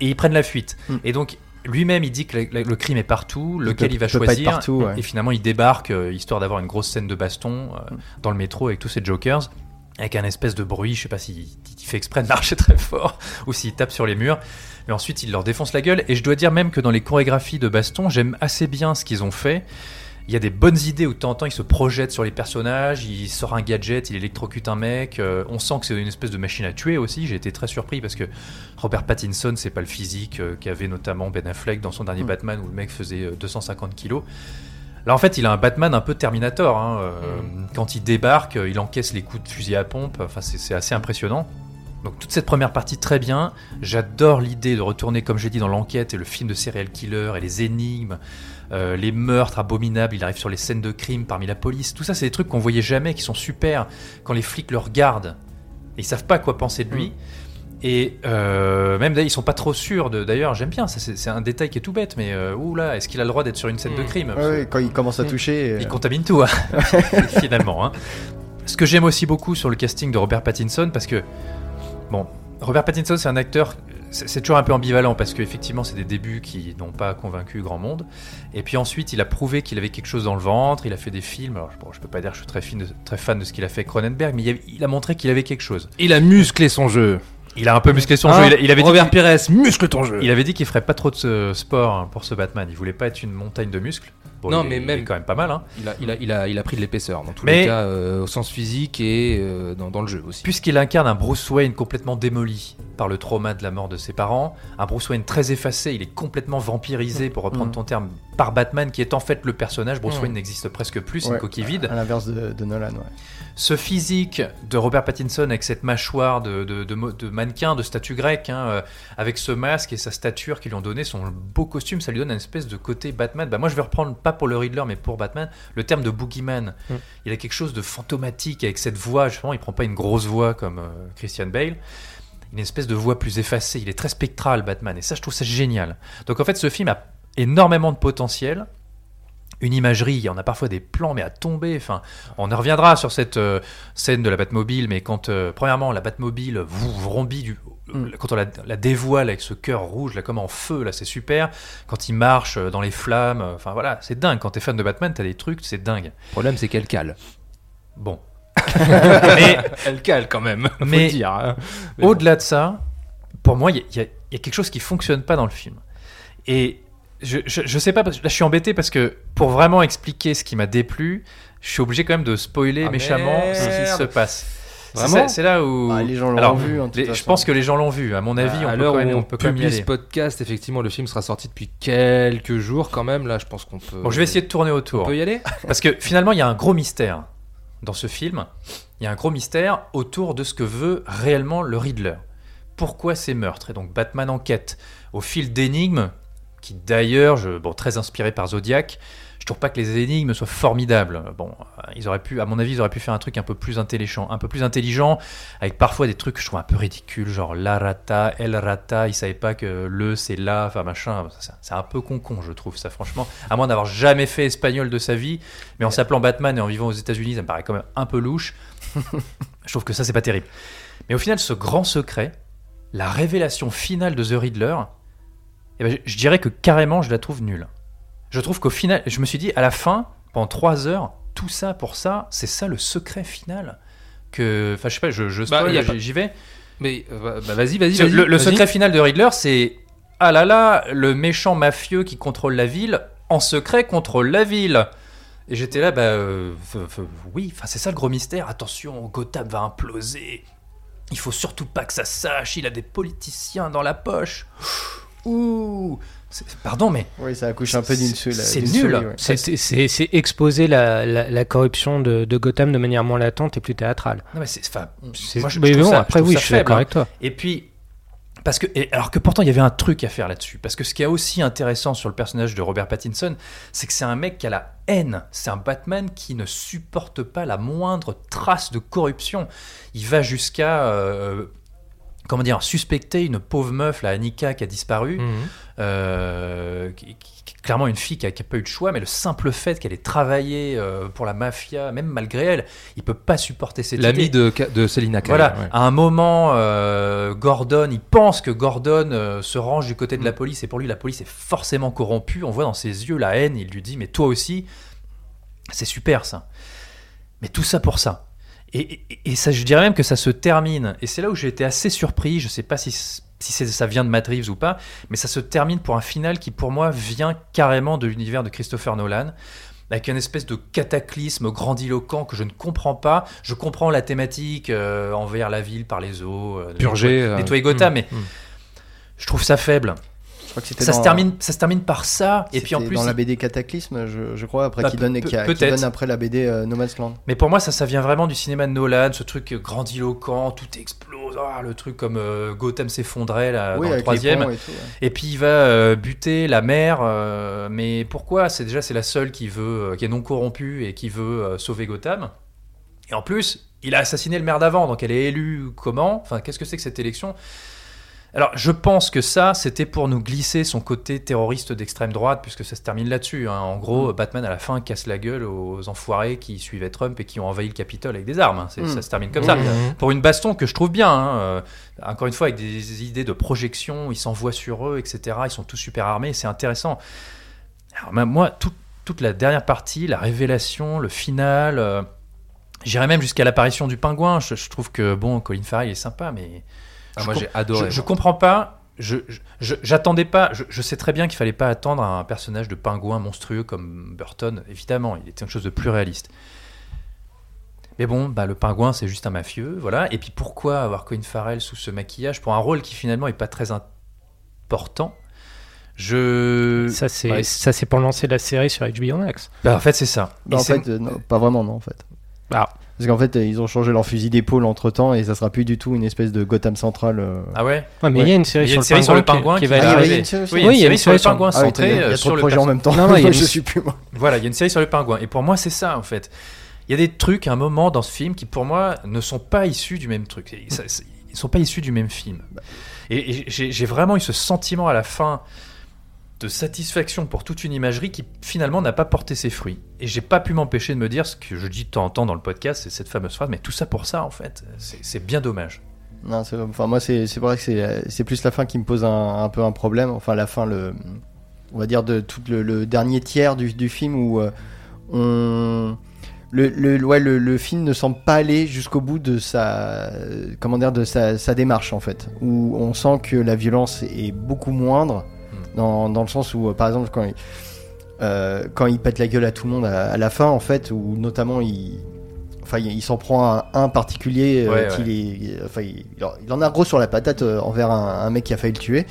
et ils prennent la fuite. Mm. Et donc lui-même il dit que le, le crime est partout, Il lequel peut- il va choisir. partout, ouais. Et finalement il débarque euh, histoire d'avoir une grosse scène de baston euh, dans le métro avec tous ces jokers. Avec un espèce de bruit, je sais pas s'il il fait exprès de marcher très fort ou s'il tape sur les murs. Mais ensuite, il leur défonce la gueule. Et je dois dire même que dans les chorégraphies de baston, j'aime assez bien ce qu'ils ont fait. Il y a des bonnes idées où de temps en temps il se projette sur les personnages, il sort un gadget, il électrocute un mec. euh, on sent que c'est une espèce de machine à tuer aussi. J'ai été très surpris parce que Robert Pattinson, c'est pas le physique euh, qu'avait notamment Ben Affleck dans son dernier Mm. Batman où le mec faisait euh, 250 kilos. Là, en fait, il a un Batman un peu Terminator. hein, euh, Quand il débarque, euh, il encaisse les coups de fusil à pompe. Enfin, c'est assez impressionnant. Donc toute cette première partie très bien. J'adore l'idée de retourner, comme j'ai dit, dans l'enquête et le film de serial killer et les énigmes, euh, les meurtres abominables. Il arrive sur les scènes de crime parmi la police. Tout ça, c'est des trucs qu'on voyait jamais, qui sont super. Quand les flics le regardent, et ils savent pas quoi penser de lui. Et euh, même d'ailleurs, ils sont pas trop sûrs de. D'ailleurs, j'aime bien. ça, C'est c'est un détail qui est tout bête, mais euh, oula, est-ce qu'il a le droit d'être sur une scène de Mm. crime? Ouais, ouais, quand il commence à toucher. euh, il contamine tout, hein, finalement. hein. Ce que j'aime aussi beaucoup sur le casting de Robert Pattinson, parce que, bon, Robert Pattinson, c'est un acteur, c'est toujours un peu ambivalent, parce qu'effectivement, c'est des débuts qui n'ont pas convaincu grand monde. Et puis ensuite, il a prouvé qu'il avait quelque chose dans le ventre, il a fait des films. Alors, bon, je peux pas dire que je suis très, de- très fan de ce qu'il a fait avec Cronenberg, mais il a, il a montré qu'il avait quelque chose. Il a musclé son jeu. Il a un peu musclé son Hein jeu. Il, a- il avait dit Robert qu'il- Pires, muscle ton jeu. il avait dit qu'il ferait pas trop de ce sport hein, pour ce Batman. Il voulait pas être une montagne de muscles. Bon, Non, il est- mais il même- est quand même pas mal. Hein. Il a, il, a, il, a, il a pris de l'épaisseur dans tous Mais- les cas, euh, au sens physique et euh, dans, dans le jeu aussi. Puisqu'il incarne un Bruce Wayne complètement démoli par le trauma de la mort de ses parents, un Bruce Wayne très effacé, il est complètement vampirisé, pour reprendre Mm. ton terme, par Batman, qui est en fait le personnage. Bruce Mm. Wayne n'existe presque plus, c'est ouais, une coquille vide. À l'inverse de, de Nolan, ouais. Ce physique de Robert Pattinson avec cette mâchoire de, de, de mo- de mannequin, de statue grecque, hein, euh, avec ce masque et sa stature qui lui ont donné son beau costume, ça lui donne une espèce de côté Batman. Bah, moi, je vais reprendre, pas pour le Riddler, mais pour Batman, le terme de boogeyman. Mm. Il a quelque chose de fantomatique avec cette voix, justement, il prend pas une grosse voix comme euh, Christian Bale. Une espèce de voix plus effacée, il est très spectral, Batman, et ça, je trouve ça génial. Donc, en fait, ce film a énormément de potentiel une imagerie, il y en a parfois des plans mais à tomber. Enfin, on en reviendra sur cette euh, scène de la Batmobile, mais quand euh, premièrement la Batmobile vous, vous rombit du, Mm. quand on la, la dévoile avec ce cœur rouge là comme en feu là, c'est super. Quand il marche euh, dans les flammes, enfin voilà, c'est dingue. Quand t'es fan de Batman, t'as des trucs, c'est dingue. Le problème, c'est qu'elle cale. Bon, mais Elle cale quand même, faut Mais- dire. hein. Mais bon. Au-delà de ça, pour moi, il y, y a quelque chose qui fonctionne pas dans le film. Et je, je, je sais pas, parce que là je suis embêté parce que pour vraiment expliquer ce qui m'a déplu, je suis obligé quand même de spoiler Ah, méchamment ce qui se passe. C'est Vraiment ça- C'est là où. Bah, les gens l'ont vu. en les- je pense que les gens l'ont vu. À mon avis, à on peut l'heure quand où même, on, on peut publie ce podcast, effectivement, le film sera sorti depuis quelques jours quand même. Là, je pense qu'on peut. Bon, je vais essayer de tourner On autour. peut y aller Parce que finalement, il y a un gros mystère dans ce film. Il y a un gros mystère autour de ce que veut réellement le Riddler. Pourquoi ces meurtres? Et donc Batman enquête au fil d'énigmes, qui d'ailleurs, bon, très inspiré par Zodiac. Je trouve pas que les énigmes soient formidables. Bon, ils auraient pu, à mon avis, ils auraient pu faire un truc un peu plus intelligent, un peu plus intelligent, avec parfois des trucs que je trouve un peu ridicules, genre la rata, el rata. Ils savaient pas que le c'est la, enfin machin. C'est- C'est un peu con-con, je trouve ça, franchement. À moins d'avoir jamais fait espagnol de sa vie, mais en s'appelant Batman et en vivant aux États-Unis, ça me paraît quand même un peu louche. je trouve que ça, c'est pas terrible. Mais au final, ce grand secret, la révélation finale de The Riddler, eh ben, je, je dirais que carrément, je la trouve nulle. Je trouve qu'au final, je me suis dit, à la fin, pendant trois heures, tout ça pour ça, c'est ça le secret final. Que, enfin, je sais pas, je, je Bah, spoil, j'y- pas- j'y vais. Mais euh, bah, vas-y, vas-y. Vas-y, le, le vas-y. secret final de Riddler, c'est ah là là, le méchant mafieux qui contrôle la ville, en secret contrôle la ville. Et j'étais là, bah euh, oui, enfin c'est ça le gros mystère. Attention, Gotham va imploser. Il faut surtout pas que ça sache. Il a des politiciens dans la poche. Ouh, pardon, mais Oui, ça accouche un peu d'une seule. c'est nul. ouais. C'est- C'est c'est- c'est exposer la, la- la corruption de, de Gotham de manière moins latente et plus théâtrale. non mais c'est, moi je, mais bon, ça- après, oui, ça je suis d'accord hein. avec toi. Et puis, parce que, et alors que pourtant il y avait un truc à faire là-dessus. Parce que ce qui est aussi intéressant sur le personnage de Robert Pattinson, c'est que c'est un mec qui a la haine. C'est un Batman qui ne supporte pas la moindre trace de corruption. Il va jusqu'à. euh, Comment dire, suspecter une pauvre meuf, la Annika, qui a disparu, Mhm. euh, qui, clairement une fille qui n'a pas eu de choix, mais le simple fait qu'elle ait travaillé euh, pour la mafia, même malgré elle, il peut pas supporter cette L'ami de, de Selina Kyle. Voilà, ouais. à un moment, euh, Gordon, il pense que Gordon se range du côté de la Mm. police, et pour lui, la police est forcément corrompue. On voit dans ses yeux la haine, il lui dit, mais toi aussi, c'est super ça. Mais tout ça pour ça. Et, et- et ça, je dirais même que ça se termine. Et c'est là où j'ai été assez surpris. Je sais pas si, si ça vient de Matt Reeves ou pas, mais ça se termine pour un final qui, pour moi, vient carrément de l'univers de Christopher Nolan. Avec une espèce de cataclysme grandiloquent que je ne comprends pas. Je comprends la thématique euh, envers la ville par les eaux, euh, Purger, nettoyer- euh, nettoyer Gotham, mm, mais mm. je trouve ça faible. Crois que Ça dans- se, termine, ça se termine par ça, et puis en plus, dans la BD Cataclysme, je, je crois, après Bah, qui donne, qui, a- qui donne après la BD euh, No Man's Land. Mais pour moi, ça, ça vient vraiment du cinéma de Nolan, ce truc grandiloquent, tout explose, ah, le truc comme euh, Gotham s'effondrait là, oui, dans le troisième. et tout, ouais. Et puis il va euh, buter la mère, mais pourquoi? C'est déjà c'est la seule qui veut, qui est non corrompue et qui veut sauver Gotham. Et en plus, il a assassiné le maire d'avant, donc elle est élue comment? Enfin, qu'est-ce que c'est que cette élection? Alors, je pense que ça, c'était pour nous glisser son côté terroriste d'extrême droite, puisque ça se termine là-dessus. hein. En gros, Batman, à la fin, casse la gueule aux enfoirés qui suivaient Trump et qui ont envahi le Capitole avec des armes. hein. Mm. Ça se termine comme ça. Mhm. Pour une baston que je trouve bien. hein. Euh, encore une fois, avec des idées de projection, ils s'envoient sur eux, etc. Ils sont tous super armés, c'est intéressant. Alors, même moi, tout- toute la dernière partie, la révélation, le final... euh, J'irais même jusqu'à l'apparition du pingouin. Je, je trouve que, bon, Colin Farrell est sympa, mais... Ah, je moi, j'ai adoré. je, comprends pas. Je, j'attendais pas. Je, je sais très bien qu'il fallait pas attendre un personnage de pingouin monstrueux comme Burton. Évidemment, il était quelque chose de plus réaliste. Mais bon, bah, le pingouin, c'est juste un mafieux, voilà. Et puis pourquoi avoir Colin Farrell sous ce maquillage pour un rôle qui finalement est pas très important? Je. Ça, c'est Ouais. ça, c'est pour lancer la série sur HBO Max. Bah, en fait, c'est ça. Bah, en fait, euh, non, pas vraiment, non, en fait. Ah. Parce qu'en fait, ils ont changé leur fusil d'épaule entre temps et ça sera plus du tout une espèce de Gotham Central. euh. Ah ouais. Ouais, mais il y a une série, Il y a une sur, série sur le pingouin qui, qui va Ah, arriver. Oui, il y a une série sur le pingouin Ah, centrée il y a, il y euh, sur de le projets en même temps. Non, non, il y a je une- suis plus moi. Voilà, il y a une série sur le pingouin. Et pour moi, c'est ça, en fait. Il y a des trucs, à un moment, dans ce film, qui, pour moi, ne sont pas issus du même truc. Ils ne sont pas issus du même film. Et, et j'ai j'ai vraiment eu ce sentiment à la fin de satisfaction pour toute une imagerie qui, finalement, n'a pas porté ses fruits. Et j'ai pas pu m'empêcher de me dire ce que je dis de temps en temps dans le podcast, c'est cette fameuse phrase, mais tout ça pour ça, en fait. C'est bien dommage. Non, enfin moi c'est vrai que c'est plus la fin qui me pose un, peu un problème. Enfin la fin, le, on va dire de tout le, dernier tiers du, du film où euh, on le, le, ouais, le, le film ne semble pas aller jusqu'au bout de sa comment dire de sa, sa démarche en fait. Où on sent que la violence est beaucoup moindre dans, dans le sens où euh, par exemple quand il, euh, quand il pète la gueule à tout le monde à, à la fin en fait où notamment il Enfin, il s'en prend à un particulier, Ouais, qu'il est- enfin, il, il en- a gros sur la patate euh, envers un, un mec qui a failli le tuer.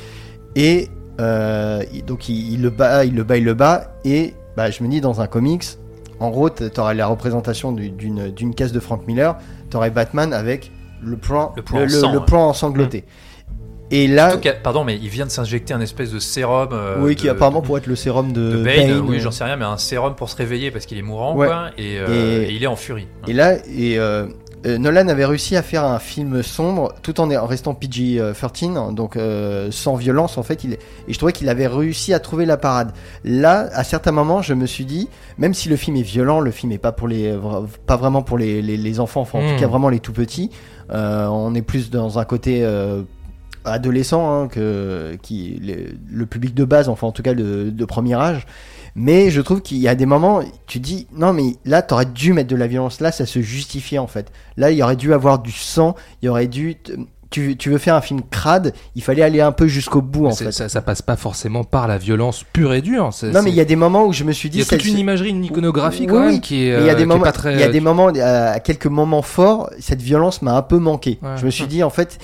Et euh, donc il, il le bat, il le bat, il le bat. Et bah, je me dis dans un comics, en gros, t'aurais la représentation du- d'une d'une case de Frank Miller, t'aurais Batman avec le plan, Le plan en sang, ouais. plan ensanglanté. Et là, pardon, mais il vient de s'injecter un espèce de sérum. euh, oui, qui de- apparemment pourrait être le sérum de, de Bane, Bane. oui, j'en sais rien, mais un sérum pour se réveiller parce qu'il est mourant, Ouais. quoi, et, euh, Et- et il est en furie. Et là, et, euh, euh, Nolan avait réussi à faire un film sombre tout en, en restant PG-13, donc euh, sans violence en fait. Il, et je trouvais qu'il avait réussi à trouver la parade. Là, à certains moments, je me suis dit, même si le film est violent, le film est pas pour les, vra- pas vraiment pour les, les- les enfants, enfin en Mm. tout cas vraiment les tout petits. Euh, on est plus dans un côté euh, adolescent hein, que qui le public de base, enfin en tout cas de, de premier âge. Mais je trouve qu'il y a des moments, tu dis, non mais là, t'aurais dû mettre de la violence, là, ça se justifiait en fait. Là, il y aurait dû avoir du sang, il y aurait dû... Tu, tu veux faire un film crade, il fallait aller un peu jusqu'au bout en fait. ça, ça passe pas forcément par la violence pure et dure. Non mais il y a des moments où je me suis dit... il y a toute une imagerie, une iconographie quand Oui, même qui est, il y a euh, des moments, pas très. il y a des moments, à à quelques moments forts, cette violence m'a un peu manqué. Ouais. Je me suis dit en fait,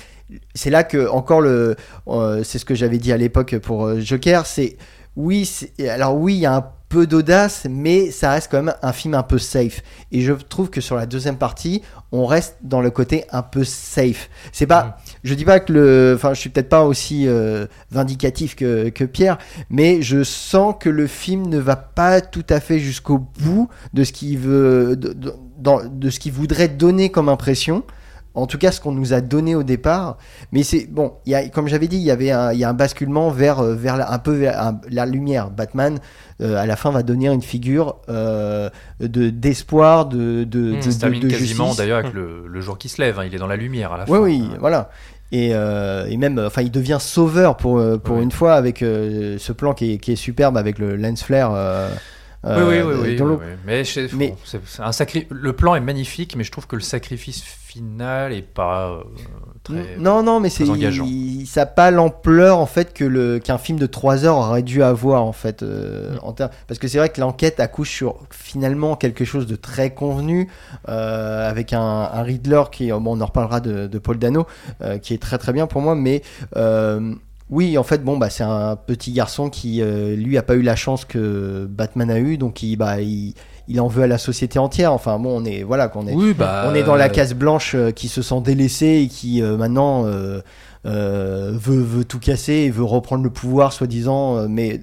c'est là que encore le, euh, c'est ce que j'avais dit à l'époque pour euh, Joker, c'est oui, alors oui, il y a un peu d'audace, mais ça reste quand même un film un peu safe. Et je trouve que sur la deuxième partie, on reste dans le côté un peu safe. C'est pas, Mm. je dis pas que le, enfin, je suis peut-être pas aussi euh, vindicatif que, que Pierre, mais je sens que le film ne va pas tout à fait jusqu'au bout de ce qu'il veut, de, de- dans- de ce qu'il voudrait donner comme impression. En tout cas, ce qu'on nous a donné au départ. Mais c'est bon, il y a, comme j'avais dit, il y avait un, y a un basculement vers, euh, vers la, un peu vers un- la lumière. Batman, euh, à la fin, va devenir une figure euh, de d'espoir, de, de, Mmh, de, de- termine de quasiment d'ailleurs avec le, le jour qui se lève. hein, Il est dans la lumière à la Oui, fin. oui, hein. voilà. Et, euh, et même, enfin, il devient sauveur pour, pour Oui. une fois avec euh, ce plan qui est, qui est superbe avec le lens flare. euh, Oui, oui, oui, oui, oui, oui. Mais, c'est un sacri... le plan est magnifique, mais je trouve que le sacrifice final est pas euh, très. Non, non, mais c'est très engageant. il- ça n'a pas l'ampleur en fait que le qu'un film de 3 heures aurait dû avoir en fait euh, Mm. en ter- parce que c'est vrai que l'enquête accouche sur finalement quelque chose de très convenu euh, avec un, un Riddler qui bon, on en reparlera de, de Paul Dano euh, qui est très très bien pour moi mais oui, en fait, bon, bah, c'est un petit garçon qui, lui, a pas eu la chance que Batman a eu, donc il, bah, il, il en veut à la société entière. Enfin, bon, on est, voilà, qu'on est, Oui, bah. on est dans la case blanche euh, qui se sent délaissé et qui euh, maintenant euh, euh, veut, veut tout casser et veut reprendre le pouvoir, soi-disant. euh, mais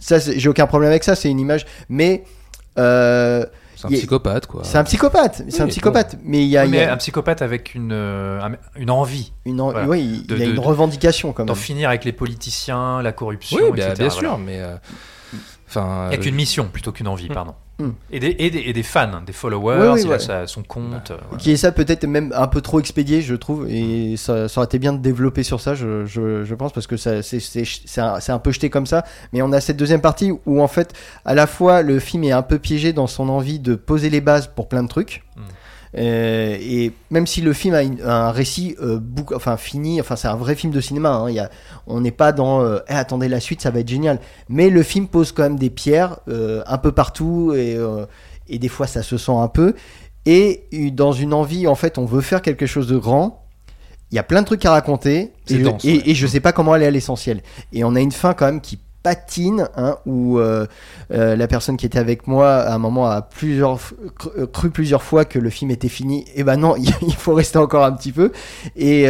ça, j'ai aucun problème avec ça, c'est une image. Mais euh, C'est un psychopathe, quoi. c'est un psychopathe, c'est un psychopathe. Mais il y a, Oui, il y mais a un psychopathe avec une, euh, un- une envie une, en- voilà. oui, il De- y a de- une revendication quand d'en même. finir avec les politiciens, la corruption, Oui, bien, etc. bien voilà. sûr, mais. euh, Enfin. Avec euh, une mission plutôt qu'une envie, pardon. Mm. Et, des, et, des, et des fans, des followers, Oui, oui, il ouais. a sa- son compte. euh, voilà. Qui est ça peut-être même un peu trop expédié, je trouve, et ça, ça aurait été bien de développer sur ça, je, je, je pense, parce que c'est, un, un peu jeté comme ça. Mais on a cette deuxième partie où, en fait, à la fois, le film est un peu piégé dans son envie de poser les bases pour plein de trucs. Mm. Euh, et même si le film a une- un récit euh, bouc- enfin fini, enfin c'est un vrai film de cinéma, hein, il y a, on n'est pas dans euh, Eh, attendez la suite, ça va être génial. Mais le film pose quand même des pierres un peu partout et, et des fois ça se sent un peu. Et dans une envie, en fait, on veut faire quelque chose de grand. Il y a plein de trucs à raconter et, je- et, ouais. et je sais pas comment aller à l'essentiel. Et on a une fin quand même qui patine, hein, où euh, euh, la personne qui était avec moi à un moment a plusieurs euh, cru plusieurs fois que le film était fini. Et ben non, il faut rester encore un petit peu. Et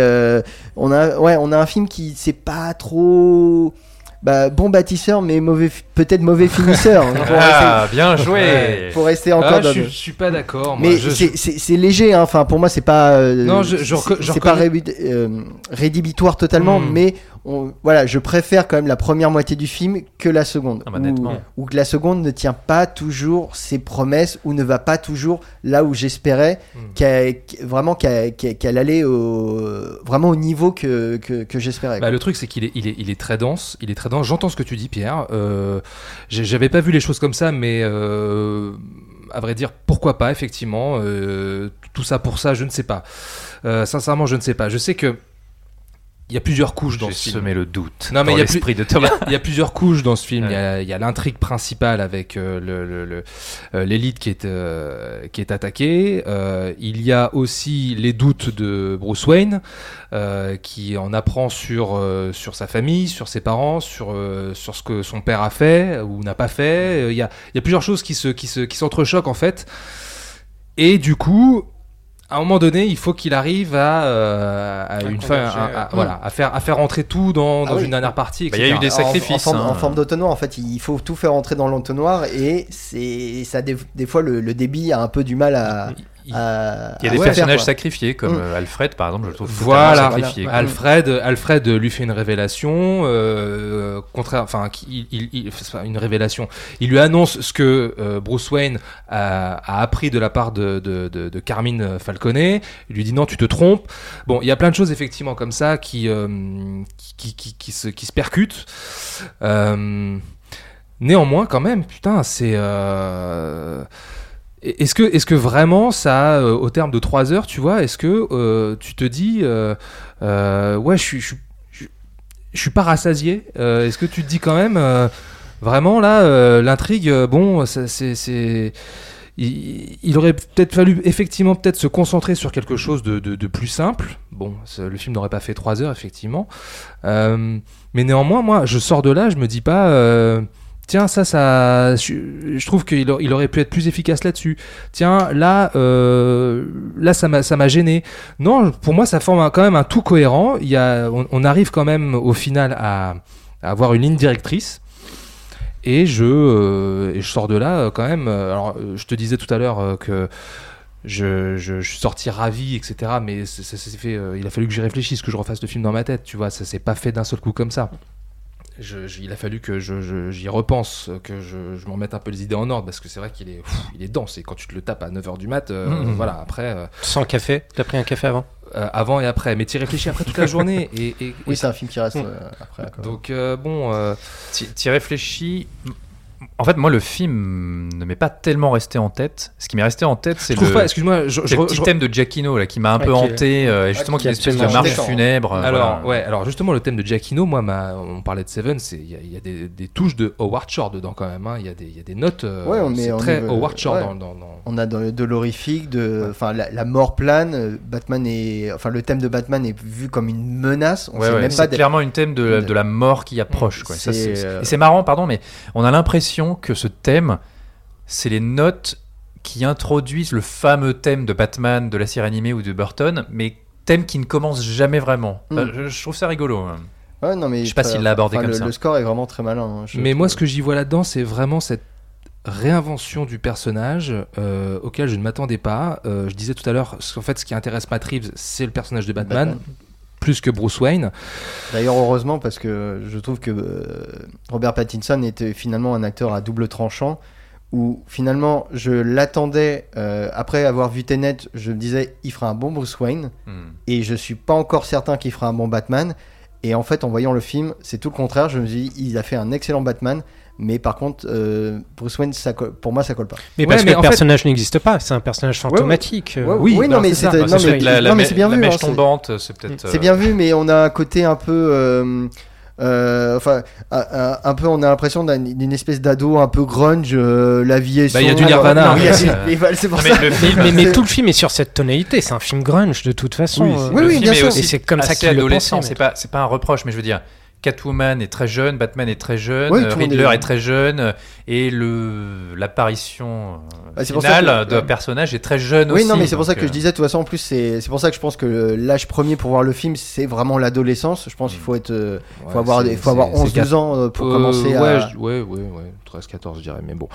on a, ouais, on a un film qui c'est pas trop. Bah, bon bâtisseur, mais mauvais, peut-être mauvais finisseur. hein, pour, Ah, bien joué rester, pour rester encore Ah, dans je, je suis pas d'accord. mais Je- c'est- léger, hein. enfin pour moi c'est pas. euh, Non, je- je c'est- pas euh, rédhibitoire totalement, Hmm. mais on- voilà, je préfère quand même la première moitié du film que la seconde, Ah bah, ou, que la seconde ne tient pas toujours ses promesses ou ne va pas toujours là où j'espérais Hmm. qu'elle- vraiment qu'elle allait au, vraiment au niveau que que, que j'espérais. Bah, le truc, c'est qu'il est, il est, il est très dense. Il est très dense. J'entends ce que tu dis, Pierre. Euh, J'avais pas vu les choses comme ça, mais euh, à vrai dire, pourquoi pas, effectivement. Euh, tout ça pour ça, je ne sais pas. Euh, sincèrement, je ne sais pas. Je sais que il y a plusieurs couches dans ce film. semé le doute Non, mais il y a l'esprit de Il y, Thomas. a, il y a plusieurs couches dans ce film. Il y Ouais. a- il y a, l'intrigue principale avec euh, le- le- le- euh, l'élite qui est euh, qui est attaquée. Euh, il y a aussi les doutes de Bruce Wayne qui en apprend sur sur sa famille, sur ses parents, sur sur ce que son père a fait ou n'a pas fait. Il y a y a plusieurs choses qui se qui se qui s'entrechoquent en fait. Et du coup. À un moment donné, il faut qu'il arrive à, euh, à une fin, à- à- ouais. voilà, à faire, à faire rentrer tout dans, Ah dans oui. une dernière partie. Bah, il y a eu des En- sacrifices, En, forme, hein. en forme d'entonnoir, en fait, il faut tout faire entrer dans l'entonnoir et c'est ça des, des fois le, le débit a un peu du mal à. Il- y a à des personnages sacrifiés, comme Mm. euh, Alfred, par exemple, je le trouve Voilà, sacrifié. voilà. Alfred, Alfred lui fait une révélation, euh, contraire, enfin, il, une révélation. Il lui annonce ce que euh, Bruce Wayne a, a appris de la part de, de, de, de Carmine Falconet. Il lui dit non, tu te trompes. Bon, il y a plein de choses effectivement comme ça qui euh, qui, qui, qui se, qui se percutent. Euh, néanmoins, quand même, putain, c'est. euh, Est-ce que, est-ce que vraiment ça, euh, au terme de 3 heures, tu vois, est-ce que euh, tu te dis, euh, ouais, je suis, suis- pas rassasié Est-ce que tu te dis quand même, vraiment là, l'intrigue, bon, c'est, il, il aurait peut-être fallu effectivement peut-être se concentrer sur quelque chose de, plus simple. Bon, le film n'aurait pas fait 3 heures effectivement, mais néanmoins, moi, je sors de là, je me dis pas. Tiens, ça, ça, je, trouve qu'il aurait pu être plus efficace là-dessus. Tiens, là, euh, là, ça m'a, gêné. Non, pour moi, ça forme quand même un tout cohérent. On, arrive quand même au final à, avoir une ligne directrice. Et je, euh, sors de là euh, quand même. Alors, je te disais tout à l'heure que je, je, suis sorti ravi, etc. Mais ça, il a fallu que j'y réfléchisse, que je refasse le film dans ma tête. Tu vois, ça s'est pas fait d'un seul coup comme ça. Je- je- il a fallu que je- je- j'y repense, que je, je m'en mette un peu les idées en ordre, parce que c'est vrai qu'il est, pff, il est dense. Et quand tu te le tapes à 9h du mat, euh, Mhm. voilà, après, euh, Sans café T'as pris un café avant euh, avant et après. Mais tu y réfléchis après toute la journée. Et, et- Oui, c'est un film qui reste Mm. euh, après. quoi. donc, euh, bon. euh, Tu y réfléchis. En fait, moi, le film ne m'est pas tellement resté en tête. Ce qui m'est resté en tête, c'est le, pas, excuse-moi, je, c'est je- le petit je- thème de Giacchino là, qui m'a un Ouais, peu qui est- hanté, euh, et justement qui qui est est une espèce de marche funèbre. euh, Alors, voilà. ouais, alors justement, le thème de Giacchino, moi, ma- on parlait de Seven, c'est- il y a, il y a des, des touches de Howard Shore dedans quand même. hein. Il y, a des- il y a des notes. euh, Ouais, on- mais c'est on très Howard Shore ouais. dans, dans- dans- On a de, l'horrifique, de, enfin la, la mort plane. euh, Batman est, enfin le thème de Batman est vu comme une menace. On Ouais, sait même c'est pas. clairement une thème de, de la mort qui approche. Quoi. Euh, Et c'est marrant, pardon, mais on a l'impression que ce thème, c'est les notes qui introduisent le fameux thème de Batman, de la série animée ou de Burton, mais thème qui ne commence jamais vraiment. Enfin, Mm. je, je trouve ça rigolo. hein. Ouais, non mais Je sais pas s'il l'a abordé enfin, comme le, ça. Le score est vraiment très malin. hein, je Mais moi, ce que j'y vois là-dedans, c'est vraiment cette réinvention du personnage euh, auquel je ne m'attendais pas. Euh, je disais tout à l'heure, en fait, ce qui intéresse Matt Reeves, c'est le personnage de Batman, Batman. Plus que Bruce Wayne. D'ailleurs, heureusement, parce que je trouve que euh, Robert Pattinson était finalement un acteur à double tranchant, où finalement je l'attendais, euh, après avoir vu Tenet, je me disais, il fera un bon Bruce Wayne, Hmm. et je suis pas encore certain qu'il fera un bon Batman. Et en fait, en voyant le film, c'est tout le contraire. Je me dis, il a fait un excellent Batman, mais par contre, euh, Bruce Wayne, ça colle- pour moi, ça colle pas. Mais Ouais, parce mais que le fait- personnage n'existe pas, c'est un personnage fantomatique. euh. Ouais, oui, oui, non, non, mais- peut-être la, la non, mais mè- c'est bien la vu. mèche hein, c'est- tombante, c'est peut-être. C'est euh, bien vu, mais on a un côté un peu. euh, euh, enfin, un, peu, on a l'impression d'un- d'une espèce d'ado un peu grunge. euh, la vie est Bah, il y a du Nirvana, c'est pour ça. mais tout le film est sur cette tonalité, c'est un film grunge de toute façon. Oui, euh. Oui, oui, film bien sûr. Et c'est comme ça qu'il le C'est pas, c'est pas un reproche, mais je veux dire, Catwoman est très jeune, Batman est très jeune, Oui, euh, Riddler est- est... très jeune, euh, et le l'apparition euh, Bah, finale que- d'un personnage est très jeune Oui, aussi. non, mais c'est pour ça que je disais, de toute façon, en plus, c'est c'est pour ça que je pense que l'âge premier pour voir le film, c'est vraiment l'adolescence. Je pense qu'il faut être. euh, Ouais, faut avoir, faut avoir c'est- c'est 11-12 ans pour Euh, commencer ouais, à. je- ouais, ouais, ouais, 13-14, je dirais, mais bon.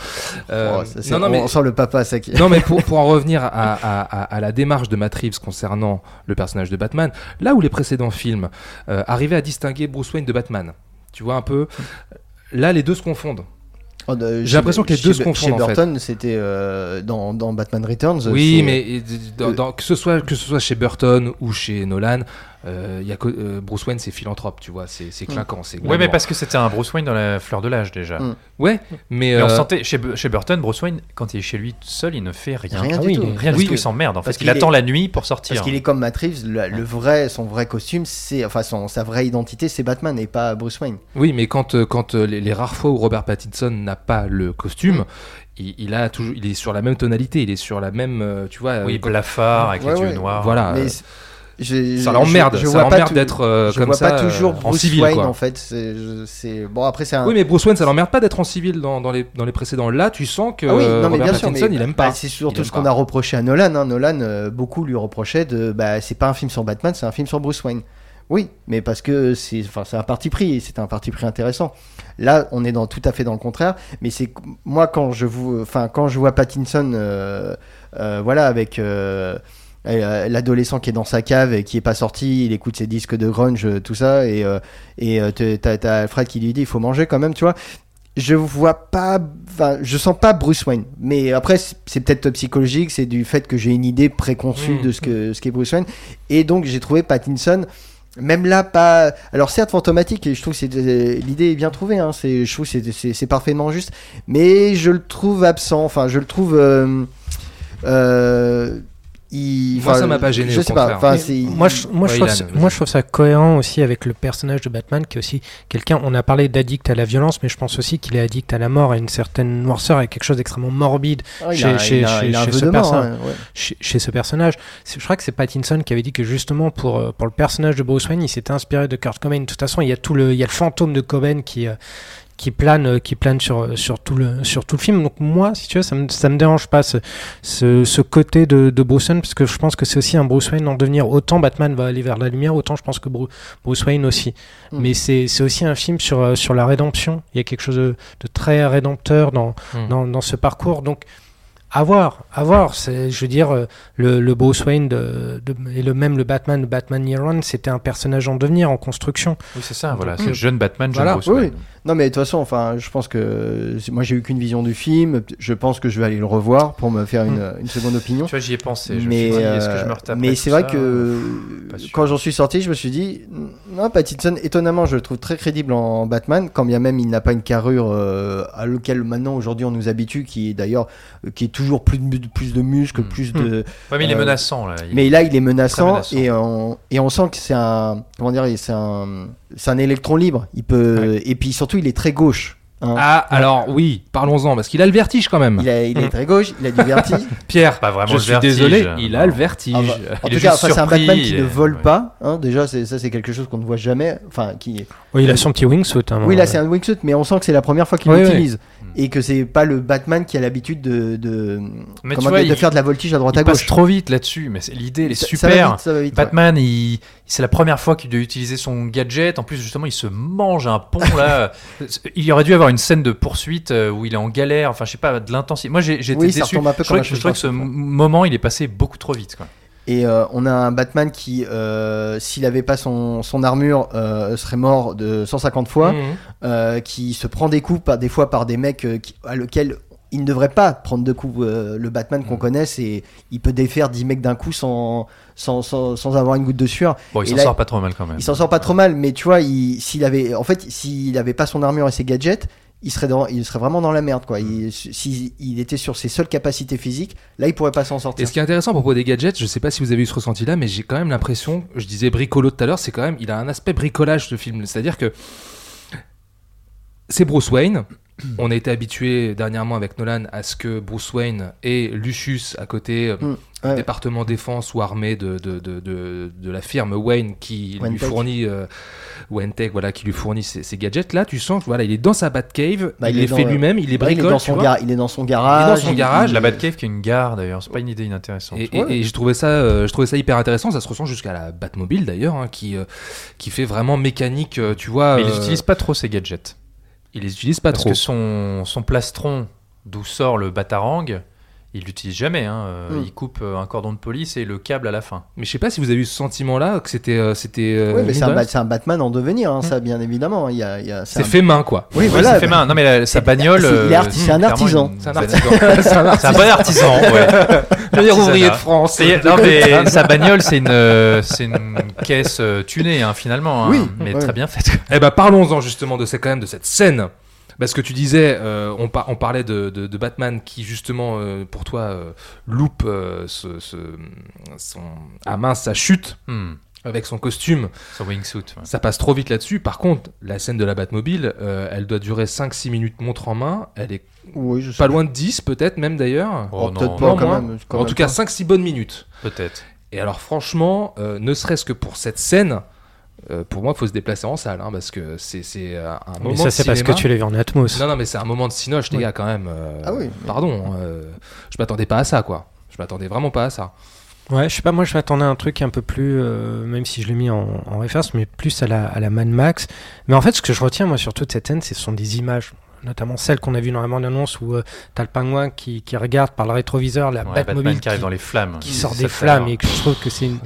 Euh, Oh, ça, non, non, mais On sent le papa, ça qui. non, mais pour, pour en revenir à, à- à- à la démarche de Matt Reeves concernant le personnage de Batman, là où les précédents films euh, arrivaient à distinguer Bruce Wayne de Batman, tu vois un peu, là les deux se confondent. Oh, J'ai l'impression que les deux se confondent, Chez en fait. Burton, c'était euh, dans, dans Batman Returns. Oui, mais dans- dans- que, ce soit, que ce soit chez Burton ou chez Nolan, euh, il y a que- euh, Bruce Wayne, c'est philanthrope, tu vois, c'est c'est clinquant, c'est Ouais, mais parce que c'était un Bruce Wayne dans la fleur de l'âge déjà. Mm. Ouais, mais on euh, sentait chez, chez Burton, Bruce Wayne, quand il est chez lui tout seul, il ne fait rien. Rien Ah du oui, tout. Rien Oui, du tout, il s'emmerde en fait. parce Il qu'il attend est- la nuit pour sortir. Parce qu'il est comme Matt Reeves, le, le vrai, son vrai costume, c'est enfin son, sa vraie identité, c'est Batman et pas Bruce Wayne. oui, mais quand quand les, les rares fois où Robert Pattinson n'a pas le costume, Mm. il, il a toujours, il est sur la même tonalité, il est sur la même, tu vois. Oui, blafard avec Ouais, les yeux ouais. noirs. Voilà. Mais c'est- ça l'emmerde, je- je ça l'emmerde d'être euh, Je comme vois ça pas toujours euh, en Bruce civil, Wayne quoi. en fait. C'est c'est- bon après c'est un. Oui, mais Bruce Wayne, ça l'emmerde pas d'être en civil dans, dans les, dans les précédents. Là, tu sens que Ah oui, non mais Robert bien sûr, Pattinson, mais il aime bah, pas. c'est Il surtout ce qu'on a reproché à Nolan. hein. Nolan, euh, beaucoup lui reprochaient de, bah, c'est pas un film sur Batman, c'est un film sur Bruce Wayne. Oui, mais parce que c'est, enfin, c'est un parti pris, c'est un parti pris intéressant. Là, on est dans tout à fait dans le contraire. Mais c'est moi quand je vous, enfin, quand je vois Pattinson, euh, voilà, avec euh, l'adolescent qui est dans sa cave et qui est pas sorti, il écoute ses disques de grunge, euh, tout ça, et euh, et t'as, t'as Alfred qui lui dit il faut manger quand même, tu vois je vois pas, enfin, je sens pas Bruce Wayne. Mais après, c'est c'est peut-être psychologique, c'est du fait que j'ai une idée préconçue Mm. de ce que ce qu'est Bruce Wayne. Et donc, j'ai trouvé Pattinson, même là, pas. Alors, certes, fantomatique, et je trouve que c'est l'idée est bien trouvée. Hein, c'est, je trouve que c'est- c'est c'est parfaitement juste. Mais je le trouve absent. Enfin, je le trouve. euh, euh, il- Moi, enfin, ça m'a pas gêné, Je au sais pas. Enfin. Moi, je, moi, je trouve ça, moi, je trouve ça cohérent aussi avec le personnage de Batman, qui est aussi quelqu'un. On a parlé d'addict à la violence, mais je pense aussi qu'il est addict à la mort, à une certaine noirceur, et quelque chose d'extrêmement morbide chez- ce personnage. Je crois que c'est Pattinson qui avait dit que justement pour, euh, pour le personnage de Bruce Wayne, il s'était inspiré de Kurt Cobain. De toute façon, il y a tout le, il y a le fantôme de Cobain qui, euh, qui plane, euh, qui plane sur, sur, tout le, sur tout le film. Donc moi, si tu veux, ça me, ça me dérange pas ce, ce, ce côté de, de Bruce Wayne, parce que je pense que c'est aussi un Bruce Wayne en devenir. Autant Batman va aller vers la lumière, autant je pense que Bru- Bruce Wayne aussi. Mm. Mais c'est c'est aussi un film sur, euh, sur la rédemption. Il y a quelque chose de, de très rédempteur dans, Mm. dans, dans ce parcours. Donc, à voir, à voir. C'est, je veux dire, euh, le, le Bruce Wayne de, de- et le même le Batman, le Batman Year One, c'était un personnage en devenir, en construction. Oui, c'est ça, voilà. C'est jeune Batman, jeune Voilà, Bruce oui, Wayne. Non mais de toute façon, enfin, je pense que moi j'ai eu qu'une vision du film. Je pense que je vais aller le revoir pour me faire une, une seconde opinion. Tu vois, j'y ai pensé. Je mais me suis dit, est-ce que je euh, me mais c'est vrai que quand j'en suis sorti, je me suis dit non, Pattinson, étonnamment, je le trouve très crédible en Batman, quand bien même il n'a pas une carrure euh, à laquelle maintenant aujourd'hui on nous habitue, qui est d'ailleurs euh, qui est toujours plus de, plus de muscles, Mm. plus de. Ouais, mais il est euh, menaçant là. Il- Mais là, il est menaçant, menaçant. et on et on sent que c'est un comment dire, c'est un c'est un électron libre. Il peut et puis surtout il est très gauche. Hein. Ah, alors oui, parlons-en, parce qu'il a le vertige quand même. Il, a- il est très gauche, il a du vertige. Pierre, Pas vraiment je le suis vertige, désolé, il a non. le vertige. Ah bah, en Il tout cas, enfin, c'est un Batman qui il ne vole ouais. pas. Hein, déjà, c'est, ça, c'est quelque chose qu'on ne voit jamais. Enfin, qui. Oui, il a son petit wingsuit. hein, Oui, là, euh, c'est un wingsuit, mais on sent que c'est la première fois qu'il Oui, l'utilise oui. et que c'est pas le Batman qui a l'habitude de, de, Mais comment tu vois, dire, de il- faire de la voltige à droite Il à passe gauche. trop vite là-dessus, mais c'est- l'idée, elle est super. Ça va vite, ça va vite. ouais. Batman, il... c'est la première fois qu'il doit utiliser son gadget. En plus, justement, il se mange un pont là. il y aurait dû avoir une scène de poursuite euh, où il est en galère. Enfin, je sais pas, de l'intensité. Moi, j'ai été Oui, ça déçu. retombe un peu je comme trouvais je trouvais que ce de moment, il est passé beaucoup trop vite. Quoi. Et euh, on a un Batman qui, euh, s'il avait pas son, son armure, euh, serait mort de 150 fois. Euh, qui se prend des coups par, des fois par des mecs euh, qui- à lequel il ne devrait pas prendre de coups. euh, le Batman Mm. qu'on connaît, c'est il peut défaire 10 mecs d'un coup sans, sans, sans, sans avoir une goutte de sueur. Bon, il Et s'en sort pas trop mal quand même. Il s'en sort pas trop mal, mais tu vois, il- s'il avait, en fait, s'il avait pas son armure et ses gadgets, il serait, dans, il serait vraiment dans la merde, quoi. Il- S'il il était sur ses seules capacités physiques, là, il pourrait pas s'en Et sortir. ce qui est intéressant à propos des gadgets, je sais pas si vous avez eu ce ressenti-là, mais j'ai quand même l'impression, je disais bricolo tout à l'heure, c'est quand même, il a un aspect bricolage ce film. C'est-à-dire que c'est Bruce Wayne. On a été habitué dernièrement avec Nolan à ce que Bruce Wayne et Lucius à côté, euh, Mm, ouais. département défense ou armée de, de, de, de, de la firme Wayne qui lui Tech. fournit euh, Wayne Tech, voilà, qui lui fournit ses, ses gadgets. Là, tu sens que voilà, il est dans sa Batcave, Bah, il, il les est fait dans- lui-même, il les Ouais, il, est bricole. dans son gar- il est dans son garage. son garage. La Batcave qui est une gare d'ailleurs, c'est pas une idée inintéressante. Et, et- et je trouvais ça, euh, je trouvais ça hyper intéressant. Ça se ressent jusqu'à la Batmobile d'ailleurs, hein, qui euh, qui fait vraiment mécanique. tu vois, Mais il euh, n'utilise pas trop ses gadgets. Il les utilise pas Parce trop. que son, son plastron, d'où sort le batarang, il l'utilise jamais. hein. Euh, Mm. Il coupe euh, un cordon de police et le câble à la fin. Mais je sais pas si vous avez eu ce sentiment-là, que c'était. euh, c'était euh, Oui, mais c'est un, Batman en devenir, hein, ça, bien évidemment. Il y a, il y a- C'est un- fait main, quoi. Oui, Ouais, voilà. c'est fait main. Non, mais la- sa bagnole. c'est- euh, un artisan. une- C'est un artisan. C'est un bon artisan, ouais. Meilleur ouvrier de. France. Non, mais sa bagnole, c'est une, c'est une caisse tunée, hein, finalement. hein. Oui, mais ouais. très bien faite. Eh ben parlons-en justement de cette, quand même de cette scène. Parce que tu disais, euh, on, par- on parlait de, de- de Batman qui justement euh, pour toi euh, loupe euh, ce, ce- son, ah mince sa chute Hmm. avec son costume. Son wingsuit. ouais. Ça passe trop vite là-dessus. Par contre, la scène de la Batmobile, euh, elle doit durer 5-6 minutes montre en main. Elle est Oui, je sais pas loin de 10 peut-être même d'ailleurs. Oh, Oh, peut-être pas non, quand moins. même. quand en même tout cas pas. 5-6 bonnes minutes. Peut-être. Et alors franchement, euh, ne serait-ce que pour cette scène, euh, pour moi, il faut se déplacer en salle, hein, parce que c'est c'est, euh, un moment Mais ça, de c'est parce que tu l'as vu en Atmos. Non, non, mais c'est un moment de cinoche, les Oui. gars, quand même. euh, Ah oui. Pardon, euh, je m'attendais pas à ça, quoi. Je m'attendais vraiment pas à ça. Ouais, je sais pas, moi je m'attendais à un truc un peu plus, euh, même si je l'ai mis en, en référence, mais plus à la, à la Mad Max. Mais en fait, ce que je retiens, moi, sur toute cette scène, ce sont des images. Notamment celle qu'on a vue dans la bande-annonce où euh, t'as le pingouin qui, qui regarde par le rétroviseur la Ouais, Batman Batmobile qui arrive dans les flammes. qui sort des flammes et que je trouve que c'est une.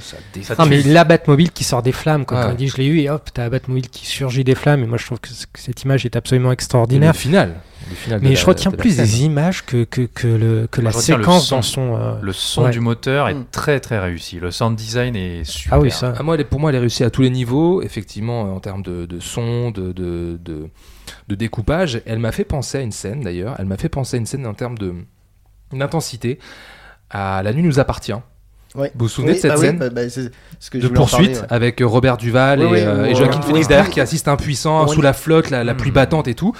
Non, mais la Batmobile qui sort des flammes, quand Ouais. on dit je l'ai eu, et hop, t'as la Batmobile qui surgit des flammes, et moi je trouve que, cette image est absolument Le extraordinaire. final. Le final Mais la- je retiens de plus des images que, que, que, le, que Moi, la retiens le séquence son. dans son. euh, Le son Ouais. du moteur est Mm. très très réussi. Le sound design est super. Ah oui, ça. Ah, moi, elle est- pour moi, elle est réussie à tous les niveaux, effectivement, en termes de, de son, de, de, de, de découpage. Elle m'a fait penser à une scène, d'ailleurs. Elle m'a fait penser à une scène en termes d'intensité à La nuit nous appartient. Ouais. Vous vous souvenez Oui, de cette bah oui, scène bah, bah, ce que de parler, poursuite ouais. avec euh, Robert Duval Oui, et, euh, et Joaquin. Phoenix derrière qui assiste impuissant sous la flotte, la, la pluie Mm. battante et tout,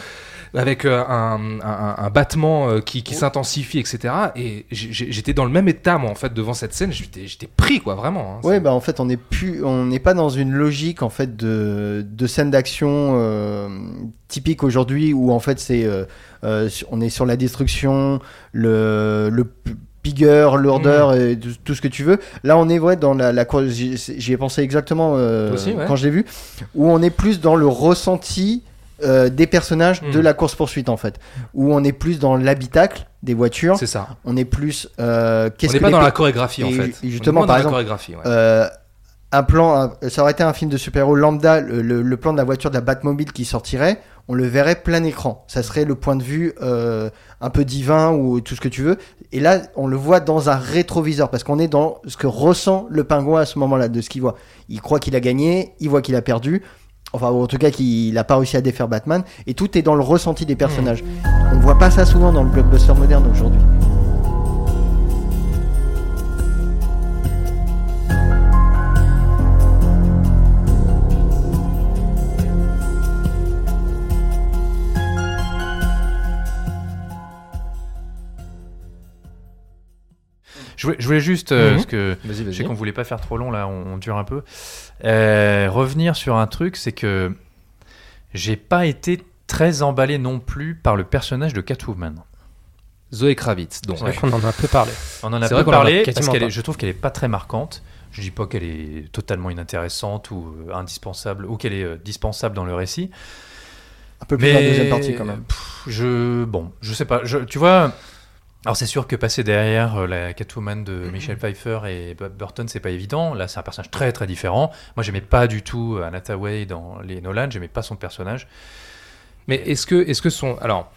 avec euh, un, un- un battement euh, qui, qui s'intensifie, etc. Et j'étais dans le même état, moi, en fait, devant cette scène. J'étais pris, quoi, vraiment. hein. Ouais, bah en fait, on n'est plus, on n'est pas dans une logique en fait de, de scène d'action euh, typique aujourd'hui où en fait c'est, euh, euh, on est sur la destruction, le, le lourder et tout ce que tu veux. Là, on est ouais dans la, la j'y ai pensé exactement euh, Toi aussi, ouais. quand je l'ai vu, où on est plus dans le ressenti. Euh, des personnages de Mm. la course poursuite en fait où on est plus dans l'habitacle des voitures C'est ça. on est plus euh, On n'est pas dans la chorégraphie, en fait. justement, par la exemple, chorégraphie, ouais. euh, un plan, ça aurait été un film de super-héros lambda, le, le- le plan de la voiture de la Batmobile qui sortirait, on le verrait plein écran. Ça serait le point de vue euh, un peu divin ou tout ce que tu veux. Et là, on le voit dans un rétroviseur parce qu'on est dans ce que ressent le pingouin à ce moment-là, de ce qu'il voit. Il croit qu'il a gagné, il voit qu'il a perdu. Enfin, en tout cas, qu'il n'a pas réussi à défaire Batman. Et tout est dans le ressenti des personnages. On voit pas ça souvent dans le blockbuster moderne aujourd'hui. Je voulais, je voulais juste, euh, Mhm. parce que Vas-y, je sais qu'on voulait pas faire trop long là, on, on dure un peu. Euh, revenir sur un truc, c'est que j'ai pas été très emballé non plus par le personnage de Catwoman. Zoé Kravitz, donc. Qu'on en a un peu parlé. On en a C'est peu vrai qu'on en a parlé parce qu'elle je trouve qu'elle est pas très marquante. Je dis pas qu'elle est totalement inintéressante ou euh, indispensable ou qu'elle est euh, dispensable dans le récit. Un peu plus dans la deuxième partie quand même. pff, je bon, je sais pas. Je, tu vois. Alors c'est sûr que passer derrière euh, la Catwoman de. Michelle Pfeiffer et Bob Burton, c'est pas évident. Là, c'est un personnage très très différent. Moi, j'aimais pas du tout euh, Anna Hathaway dans les Nolan. J'aimais pas son personnage. Mais est-ce que, est-ce que son, alors,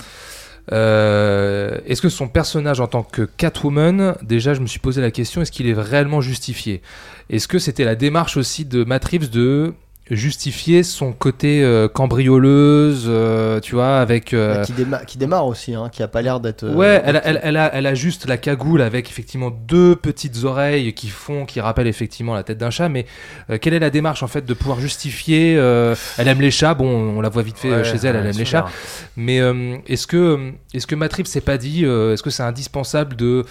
euh, est-ce que son personnage en tant que Catwoman, déjà, je me suis posé la question, est-ce qu'il est réellement justifié? Est-ce que c'était la démarche aussi de Matt Reeves de justifier son côté euh, cambrioleuse, euh, tu vois, avec. euh, qui, déma- qui démarre aussi, hein, qui a pas l'air d'être. euh, Ouais, elle a, elle, elle a, elle a juste la cagoule avec effectivement deux petites oreilles qui font, qui rappellent effectivement la tête d'un chat. Mais euh, quelle est la démarche en fait de pouvoir justifier euh, Elle aime les chats? Bon, on la voit vite fait Ouais, chez elle. Elle aime les chats. Mais euh, est-ce que euh, est-ce que Matrix s'est pas dit euh, Est-ce que c'est indispensable de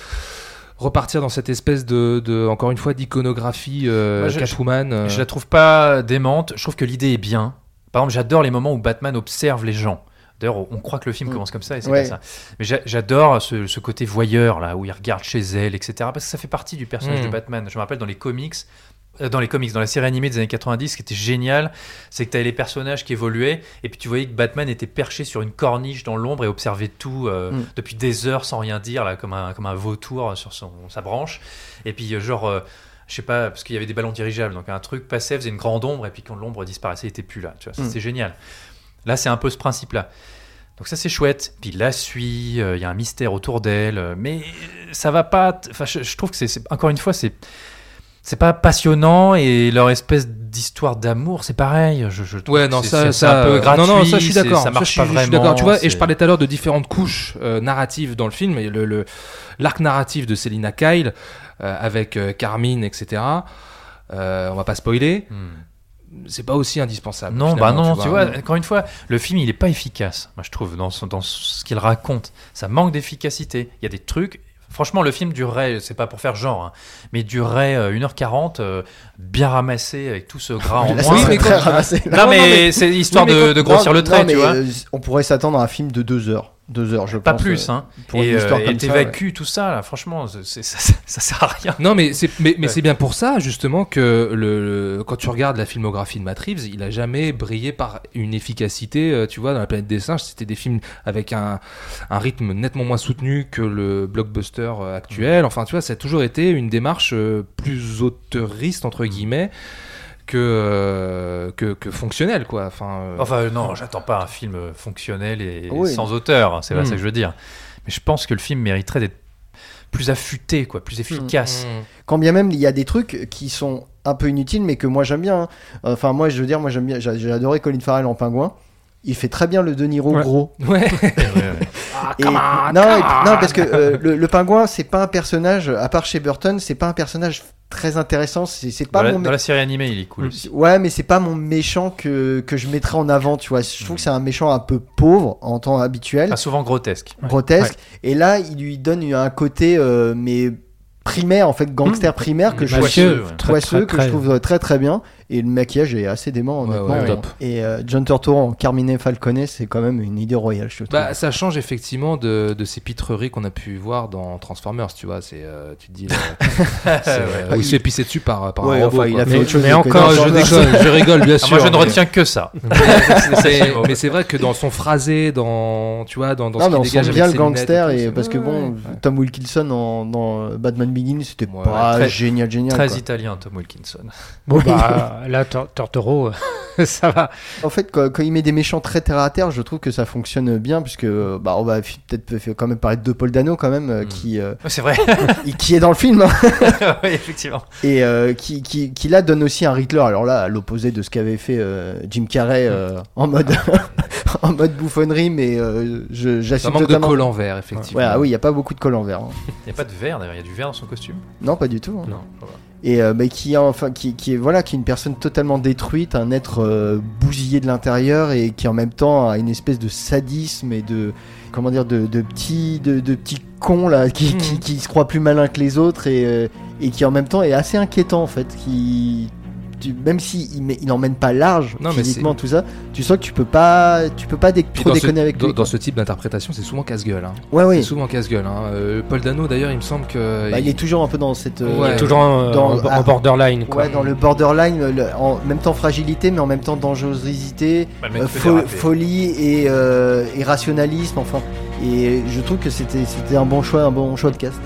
repartir dans cette espèce de, de encore une fois d'iconographie euh, je- Catwoman euh, Je la trouve pas démente. Je trouve que l'idée est bien. Par exemple, j'adore les moments où Batman observe les gens. D'ailleurs, on croit que le film Mm. commence comme ça et c'est Ouais. pas ça. Mais j'a- j'adore ce, ce côté voyeur là, où il regarde chez elle, etc. Parce que ça fait partie du personnage Mm. de Batman. Je me rappelle dans les comics, dans les comics, dans la série animée des années 90, ce qui était génial, c'est que tu avais les personnages qui évoluaient, et puis tu voyais que Batman était perché sur une corniche dans l'ombre et observait tout euh, Mm. depuis des heures sans rien dire, là, comme un, comme un vautour sur son, sa branche. Et puis, euh, genre, euh, je sais pas, parce qu'il y avait des ballons dirigeables, donc un truc passait, faisait une grande ombre, et puis quand l'ombre disparaissait, il était plus là. Tu vois, ça, Mm. c'était génial. Là, c'est un peu ce principe-là. Donc ça c'est chouette. Puis il la suit, euh, il y a un mystère autour d'elle, euh, mais ça va pas. Enfin, je, je trouve que c'est c'est- encore une fois c'est c'est pas passionnant et leur espèce d'histoire d'amour c'est pareil. Je, je Ouais, non, ça, ça, un peu gratuit. non, non, ça, je suis d'accord. Ça marche je suis, pas je suis vraiment. d'accord. Tu vois, et je parlais tout à l'heure de différentes couches euh, narratives dans le film, et le, l'arc narratif de Selina Kyle euh, avec euh, Carmine, etc. Euh, on va pas spoiler. Hmm. C'est pas aussi indispensable. Non, bah non, tu vois, encore une fois, le film il est pas efficace, moi je trouve, dans, son- dans ce qu'il raconte. Ça manque d'efficacité. Il y a des trucs. Franchement, le film durerait, c'est pas pour faire genre, hein, mais durerait euh, 1h40, euh, bien ramassé, avec tout ce gras en moins. serait mais très quand- ramassé. Non, mais, c'est histoire Oui, mais de, grossir non, le trait, tu vois. euh, on pourrait s'attendre à un film de deux heures. Deux heures, je Pas pense. plus, euh, hein. pour et une histoire euh, comme et tout ça, là, franchement, c'est- ça, ça, ça sert à rien. Non, mais c'est mais, mais Ouais. c'est bien pour ça justement que le, le- quand tu regardes la filmographie de Matt Reeves, il a jamais brillé par une efficacité. euh, Tu vois, dans la planète des singes, c'était des films avec un, un rythme nettement moins soutenu que le blockbuster actuel. Enfin, tu vois, ça a toujours été une démarche plus auteuriste entre guillemets que euh, que, que fonctionnelle, quoi. Enfin, euh, Enfin, non, j'attends pas un film fonctionnel et Oui. sans auteur, hein, c'est pas ça que je veux dire. Mais je pense que le film mériterait d'être plus affûté, quoi, plus efficace. mm. Quand bien même il y a des trucs qui sont un peu inutiles, mais que moi j'aime bien. hein. Enfin, moi je veux dire, moi j'aime bien. J'ai j'ai adoré Colin Farrell en pingouin. Il fait très bien le De Niro Ouais. gros. Ouais. Et- non, et- non, parce que euh, le, le pingouin, c'est pas un personnage, à part chez Burton, c'est pas un personnage très intéressant. C'est c'est pas Dans, la, mon. dans la série animée, il est cool Mm. aussi. Ouais, mais c'est pas mon méchant que, que je mettrais en avant, tu vois. Je trouve que c'est un méchant un peu pauvre en temps habituel, Pas souvent grotesque. grotesque. Et là, il lui donne un côté, euh, mais primaire, en fait, gangster primaire que Mais je poisseux, ouais. très, poisseux très, que très- je trouve très très bien. Et le maquillage est assez dément, Ouais, honnêtement. ouais, top. Et euh, John Turturro en Carmine Falcone, c'est quand même une idée royale, je trouve. Bah, ça change effectivement de, de ces pitreries qu'on a pu voir dans Transformers, tu vois. C'est, euh, tu te dis, euh, c'est, euh, il se fait pisser dessus par, par Ouais, un robot. enfin, il a fait Mais- autre chose. mais encore, je déconne, je rigole, bien Ah, sûr. moi, je ne mais- retiens que ça. mais, mais c'est vrai que dans son phrasé, dans, tu vois, dans, dans Non, ce mais on qu'il sent dégage bien le gangster et, parce que ouais, bon, ouais. Tom Wilkinson dans Batman Begins, c'était Ouais, pas génial, génial. Très italien, Tom Wilkinson. Bon, bah, là, Tor- Tortoro, euh, ça va. En fait, quand, quand il met des méchants très terre à terre, je trouve que ça fonctionne bien, puisque euh, bah, on va peut-être quand même parler de Paul Dano quand même, euh, Mm. qui, euh, C'est vrai. qui est dans le film hein, oui, effectivement. et euh, qui, qui, qui là donne aussi un Riddler. Alors là, à l'opposé de ce qu'avait fait euh, Jim Carrey euh, en mode en mode bouffonnerie, mais euh, j'assume manque de totalement. col en vert, effectivement. Ouais, ah oui, il y a pas beaucoup de col en vert. hein. Il n'y a pas de verre d'ailleurs, il y a du verre dans son costume. Non, pas du tout. hein. Non. voilà. Et euh, mais qui est enfin qui, qui est voilà qui est une personne totalement détruite un être euh, bousillé de l'intérieur et qui en même temps a une espèce de sadisme et de comment dire de, de petits de, de petits cons là qui, qui, qui se croient plus malins que les autres et, euh, et qui en même temps est assez inquiétant en fait qui tu- même si il, met- il emmène pas large Non, physiquement tout ça tu sens que tu peux pas tu peux pas dé- Puis trop ce, déconner avec dans, lui dans quoi. ce type d'interprétation, c'est souvent casse-gueule. Hein. ouais oui C'est souvent casse-gueule. Hein. Euh, Paul Dano, d'ailleurs, il me semble que. Bah, il est toujours un peu dans cette euh, Ouais. Toujours en, Dans- en- en borderline, quoi. Ouais, dans le borderline, le- en même temps fragilité, mais en même temps dangerosité, Bah, euh, fo- folie et, euh, et rationalisme. Enfin, et je trouve que c'était c'était un bon choix, un bon choix de cast.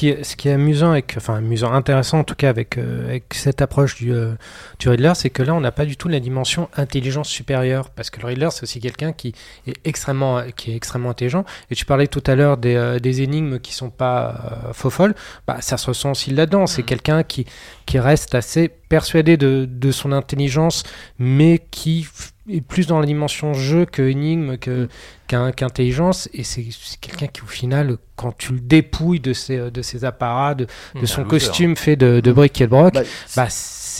Qui ce qui est amusant, avec, enfin amusant, intéressant en tout cas avec, euh, avec cette approche du, euh, du Riddler, c'est que là on n'a pas du tout la dimension intelligence supérieure, parce que le Riddler c'est aussi quelqu'un qui est extrêmement, qui est extrêmement intelligent. Et tu parlais tout à l'heure des, euh, des énigmes qui sont pas faux folles, bah, ça se ressent aussi là-dedans. C'est quelqu'un qui, qui reste assez persuadé de, de son intelligence, mais qui est plus dans la dimension jeu que énigme, que qu'un- qu'intelligence. Et c'est c'est quelqu'un qui, au final, quand tu le dépouilles de ses, de ses apparats, de, de Mmh, Mmh. son loser. costume fait de, de briques et de broc, Bah, bah,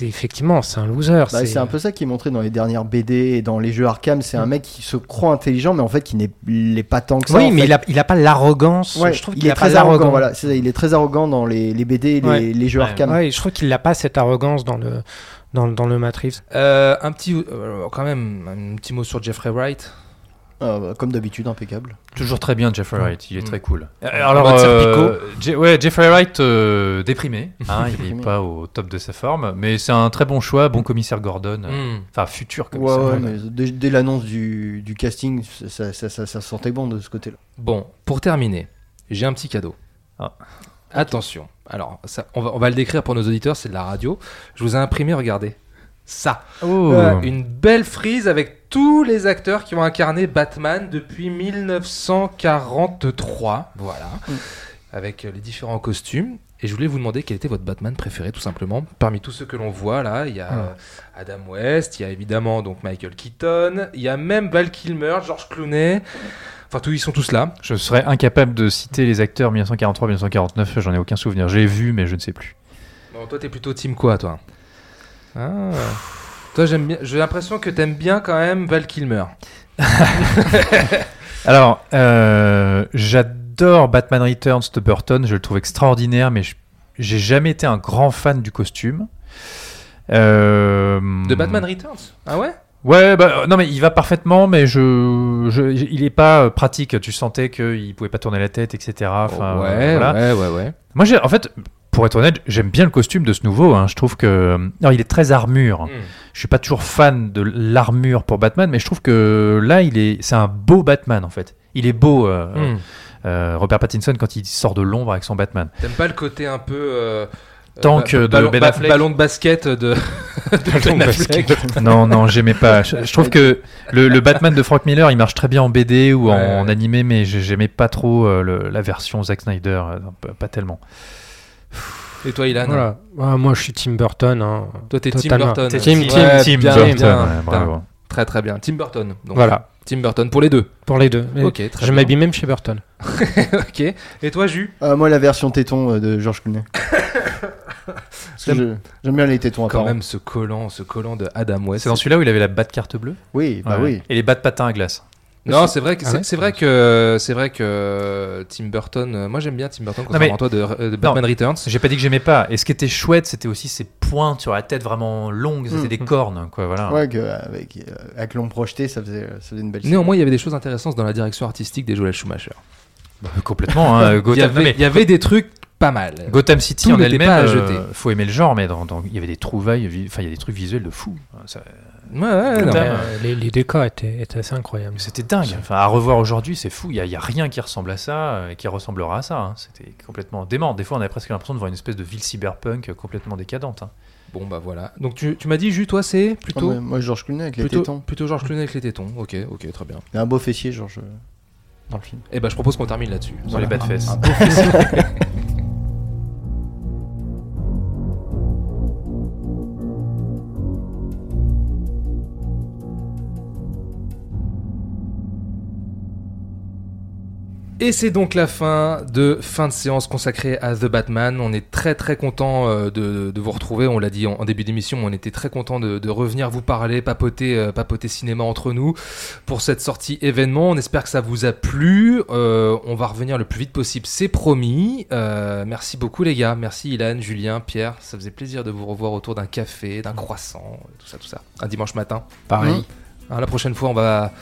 c'est effectivement, c'est un loser. Bah, c'est un peu ça qui est montré dans les dernières BD et dans les jeux Arkham. C'est un mec qui se croit intelligent, mais en fait qui n'est pas tant que ça. Oui, mais fait. il a, il a pas l'arrogance. Ouais, je trouve il qu'il est a pas très arrogant. Voilà, ça, il est très arrogant dans les, les BD et les, Ouais. les jeux Ouais. Arkham. Je trouve qu'il n'a pas cette arrogance dans le, dans, dans le Matrix. Euh, un petit, euh, quand même, un petit mot sur Jeffrey Wright. Bah, comme d'habitude, impeccable. Toujours très bien Jeffrey Wright, il est Mm. très cool. En Alors, mode euh, Je- ouais, Jeffrey Wright euh, déprimé, hein, il Déprimé. est pas au top de sa forme, mais c'est un très bon choix, bon commissaire Gordon, euh, Hmm. enfin futur Ouais, commissaire. ouais, Gordon. mais dès, dès l'annonce du, du casting, ça, ça, ça, ça sentait bon de ce côté-là. Bon, pour terminer, j'ai un petit cadeau. Ah. Attention. Alors, ça, on, va, on va le décrire pour nos auditeurs, c'est de la radio. Je vous ai imprimé, regardez. Ça. Oh. Euh, une belle frise avec tous les acteurs qui ont incarné Batman depuis 1943. Voilà. Mm. Avec euh, les différents costumes. Et je voulais vous demander quel était votre Batman préféré, tout simplement. Parmi tous ceux que l'on voit là, il y a Ah. euh, Adam West, il y a évidemment donc Michael Keaton, il y a même Val Kilmer, George Clooney. Enfin, tous, ils sont tous là. Je serais incapable de citer les acteurs 1943-1949, j'en ai aucun souvenir. J'ai vu, mais je ne sais plus. Bon, toi, t'es plutôt team quoi, toi? Ah. Toi, j'aime bien. J'ai l'impression que t'aimes bien quand même Val Kilmer. Alors, euh, j'adore Batman Returns de Burton, je le trouve extraordinaire, mais j'ai jamais été un grand fan du costume. Euh, De Batman Returns? Ah ouais? Ouais, bah, non mais il va parfaitement, mais je, je- il est pas euh, pratique. Tu sentais qu'il pouvait pas tourner la tête, etc. Enfin, Ouais, voilà. ouais, ouais, ouais. Moi, j'ai, en fait, pour être honnête, j'aime bien le costume de ce nouveau. hein. Je trouve que, non, il est très armure. Hmm. Je suis pas toujours fan de l'armure pour Batman, mais je trouve que là, il est, c'est un beau Batman en fait. Il est beau, euh, Hmm. euh, Robert Pattinson, quand il sort de l'ombre avec son Batman. T'aimes pas le côté un peu. euh, Tank euh, de ballon, Ben ba- Affleck. ballon de basket de, de Ben Affleck. non, non, j'aimais pas. Je, je trouve que le, le Batman de Frank Miller, il marche très bien en BD ou en, Ouais. en animé, mais j'ai- j'aimais pas trop le- la version Zack Snyder, pas tellement. Et toi, Ilan Voilà. Ouais, moi, je suis Tim Burton. hein. Toi, t'es Tim. Burton. Tim- Ouais, Tim- Tim bien, Burton, bien, ouais, bien. bravo. Très, très bien. Tim Burton. Donc, Voilà, Tim Burton pour les deux. pour les deux. Ok, très je m'habille même chez Burton. ok. Et toi, Jus Euh, moi, la version téton euh, de George Clooney. J'aime bien les tétons Quand même, ce collant, ce collant de Adam West. C'est dans celui-là où il avait la batte carte bleue? Oui, bah Ouais. oui. Et les battes patins à glace. Non, c'est vrai que Ah c'est ouais c'est vrai que c'est vrai que Tim Burton. euh, moi, j'aime bien Tim Burton. Contrairement mais- à toi de, euh, de Batman Returns. J'ai pas dit que j'aimais pas. Et ce qui était chouette, c'était aussi ses pointes sur la tête vraiment longues. C'était Mm. des cornes, quoi. Voilà. Ouais, que, euh, avec, avec l'ombre projetée, ça faisait, ça faisait une belle. Néanmoins, il y avait des choses intéressantes dans la direction artistique des Joel Schumacher. Complètement. hein, Il y, Gotham, non, avait, mais il y avait des trucs pas mal. Gotham City Tout en n'était elle-même, pas à euh, faut aimer le genre, mais dans, dans- il y avait des trouvailles, enfin il y a des trucs visuels de fou. Ça- Ouais, ouais, non, Gotham, mais- Euh, les, les décors étaient, étaient assez incroyables. C'était dingue. Enfin, à revoir aujourd'hui, c'est fou. Il y, a- y rien qui ressemble à ça euh, et qui ressemblera à ça. hein. C'était complètement dément. Des fois, on avait presque l'impression de voir une espèce de ville cyberpunk euh, complètement décadente. hein. Bon, bah voilà. Donc, tu, tu m'as dit, Jus, toi, c'est plutôt. mais moi, George Clooney avec les plutôt, tétons. plutôt George Clooney avec les tétons. Ok, ok, très bien. Il a un beau fessier, George, euh, dans le film. Et bah, je propose qu'on termine là-dessus. Sur les bas de fesses. Un beau fessier. Et c'est donc la fin de fin de séance consacrée à The Batman. On est très très content euh, de, de vous retrouver. On l'a dit en, en début d'émission, on était très content de, de revenir vous parler, papoter, euh, papoter cinéma entre nous pour cette sortie événement. On espère que ça vous a plu. Euh, on va revenir le plus vite possible, c'est promis. Euh, merci beaucoup les gars. Merci Ilan, Julien, Pierre. Ça faisait plaisir de vous revoir autour d'un café, d'un croissant, tout ça, tout ça. Un dimanche matin. Pareil. Hein, la prochaine fois, on va,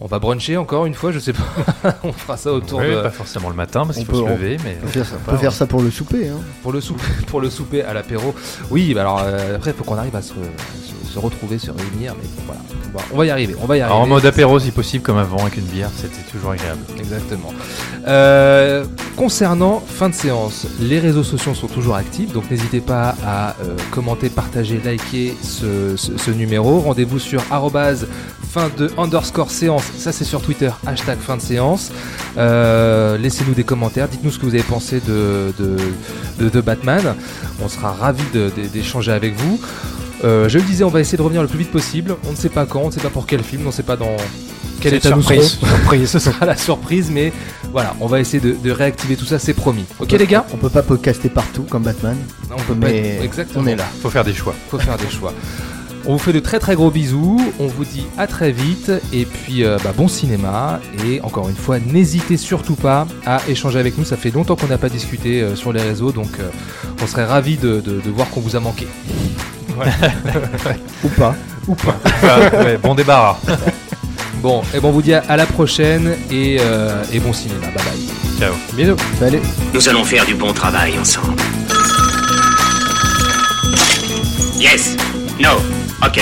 on va bruncher encore une fois, je sais pas. on fera ça autour de. Pas forcément le matin parce qu'il faut peut- se on- lever, mais On peut faire ça, on peut faire ça pour le souper. Hein. Pour le souper, pour le souper à l'apéro. Oui, bah alors euh, après, il faut qu'on arrive à se, se- se retrouver, se réunir. Mais voilà, on va, on va y arriver. On va y arriver. Alors, en mode apéro si possible, comme avant avec une bière, c'était toujours agréable. Exactement. Euh, concernant fin de séance, les réseaux sociaux sont toujours actifs, donc n'hésitez pas à euh, commenter, partager, liker ce, ce- ce numéro. Rendez-vous sur arrobase fin de underscore séance, ça c'est sur Twitter, hashtag fin de séance. Euh, Laissez-nous des commentaires, dites-nous ce que vous avez pensé de, de, de- de Batman. On sera ravis d'échanger avec vous. Euh, je le disais, on va essayer de revenir le plus vite possible. On ne sait pas quand, on ne sait pas pour quel film, on ne sait pas dans quel état nous surprise, serons. Surprise, ce sera la surprise, mais voilà, on va essayer de, de réactiver tout ça, c'est promis. Ok les gars On peut pas podcaster partout comme Batman. On peut pas Mais exactement. on est là. Faut faire des choix. faut faire des choix. On vous fait de très très gros bisous, on vous dit à très vite et puis euh, bah, bon cinéma et encore une fois n'hésitez surtout pas à échanger avec nous, ça fait longtemps qu'on n'a pas discuté euh, sur les réseaux donc euh, on serait ravis de, de- de voir qu'on vous a manqué. Ou pas. Ou pas. Ouais, bon débarras. Bon, et bon on vous dit à, à la prochaine et, euh, et bon cinéma, bye bye. Ciao. Bisous. Salut. Nous allons faire du bon travail ensemble. Yes. No. Ok.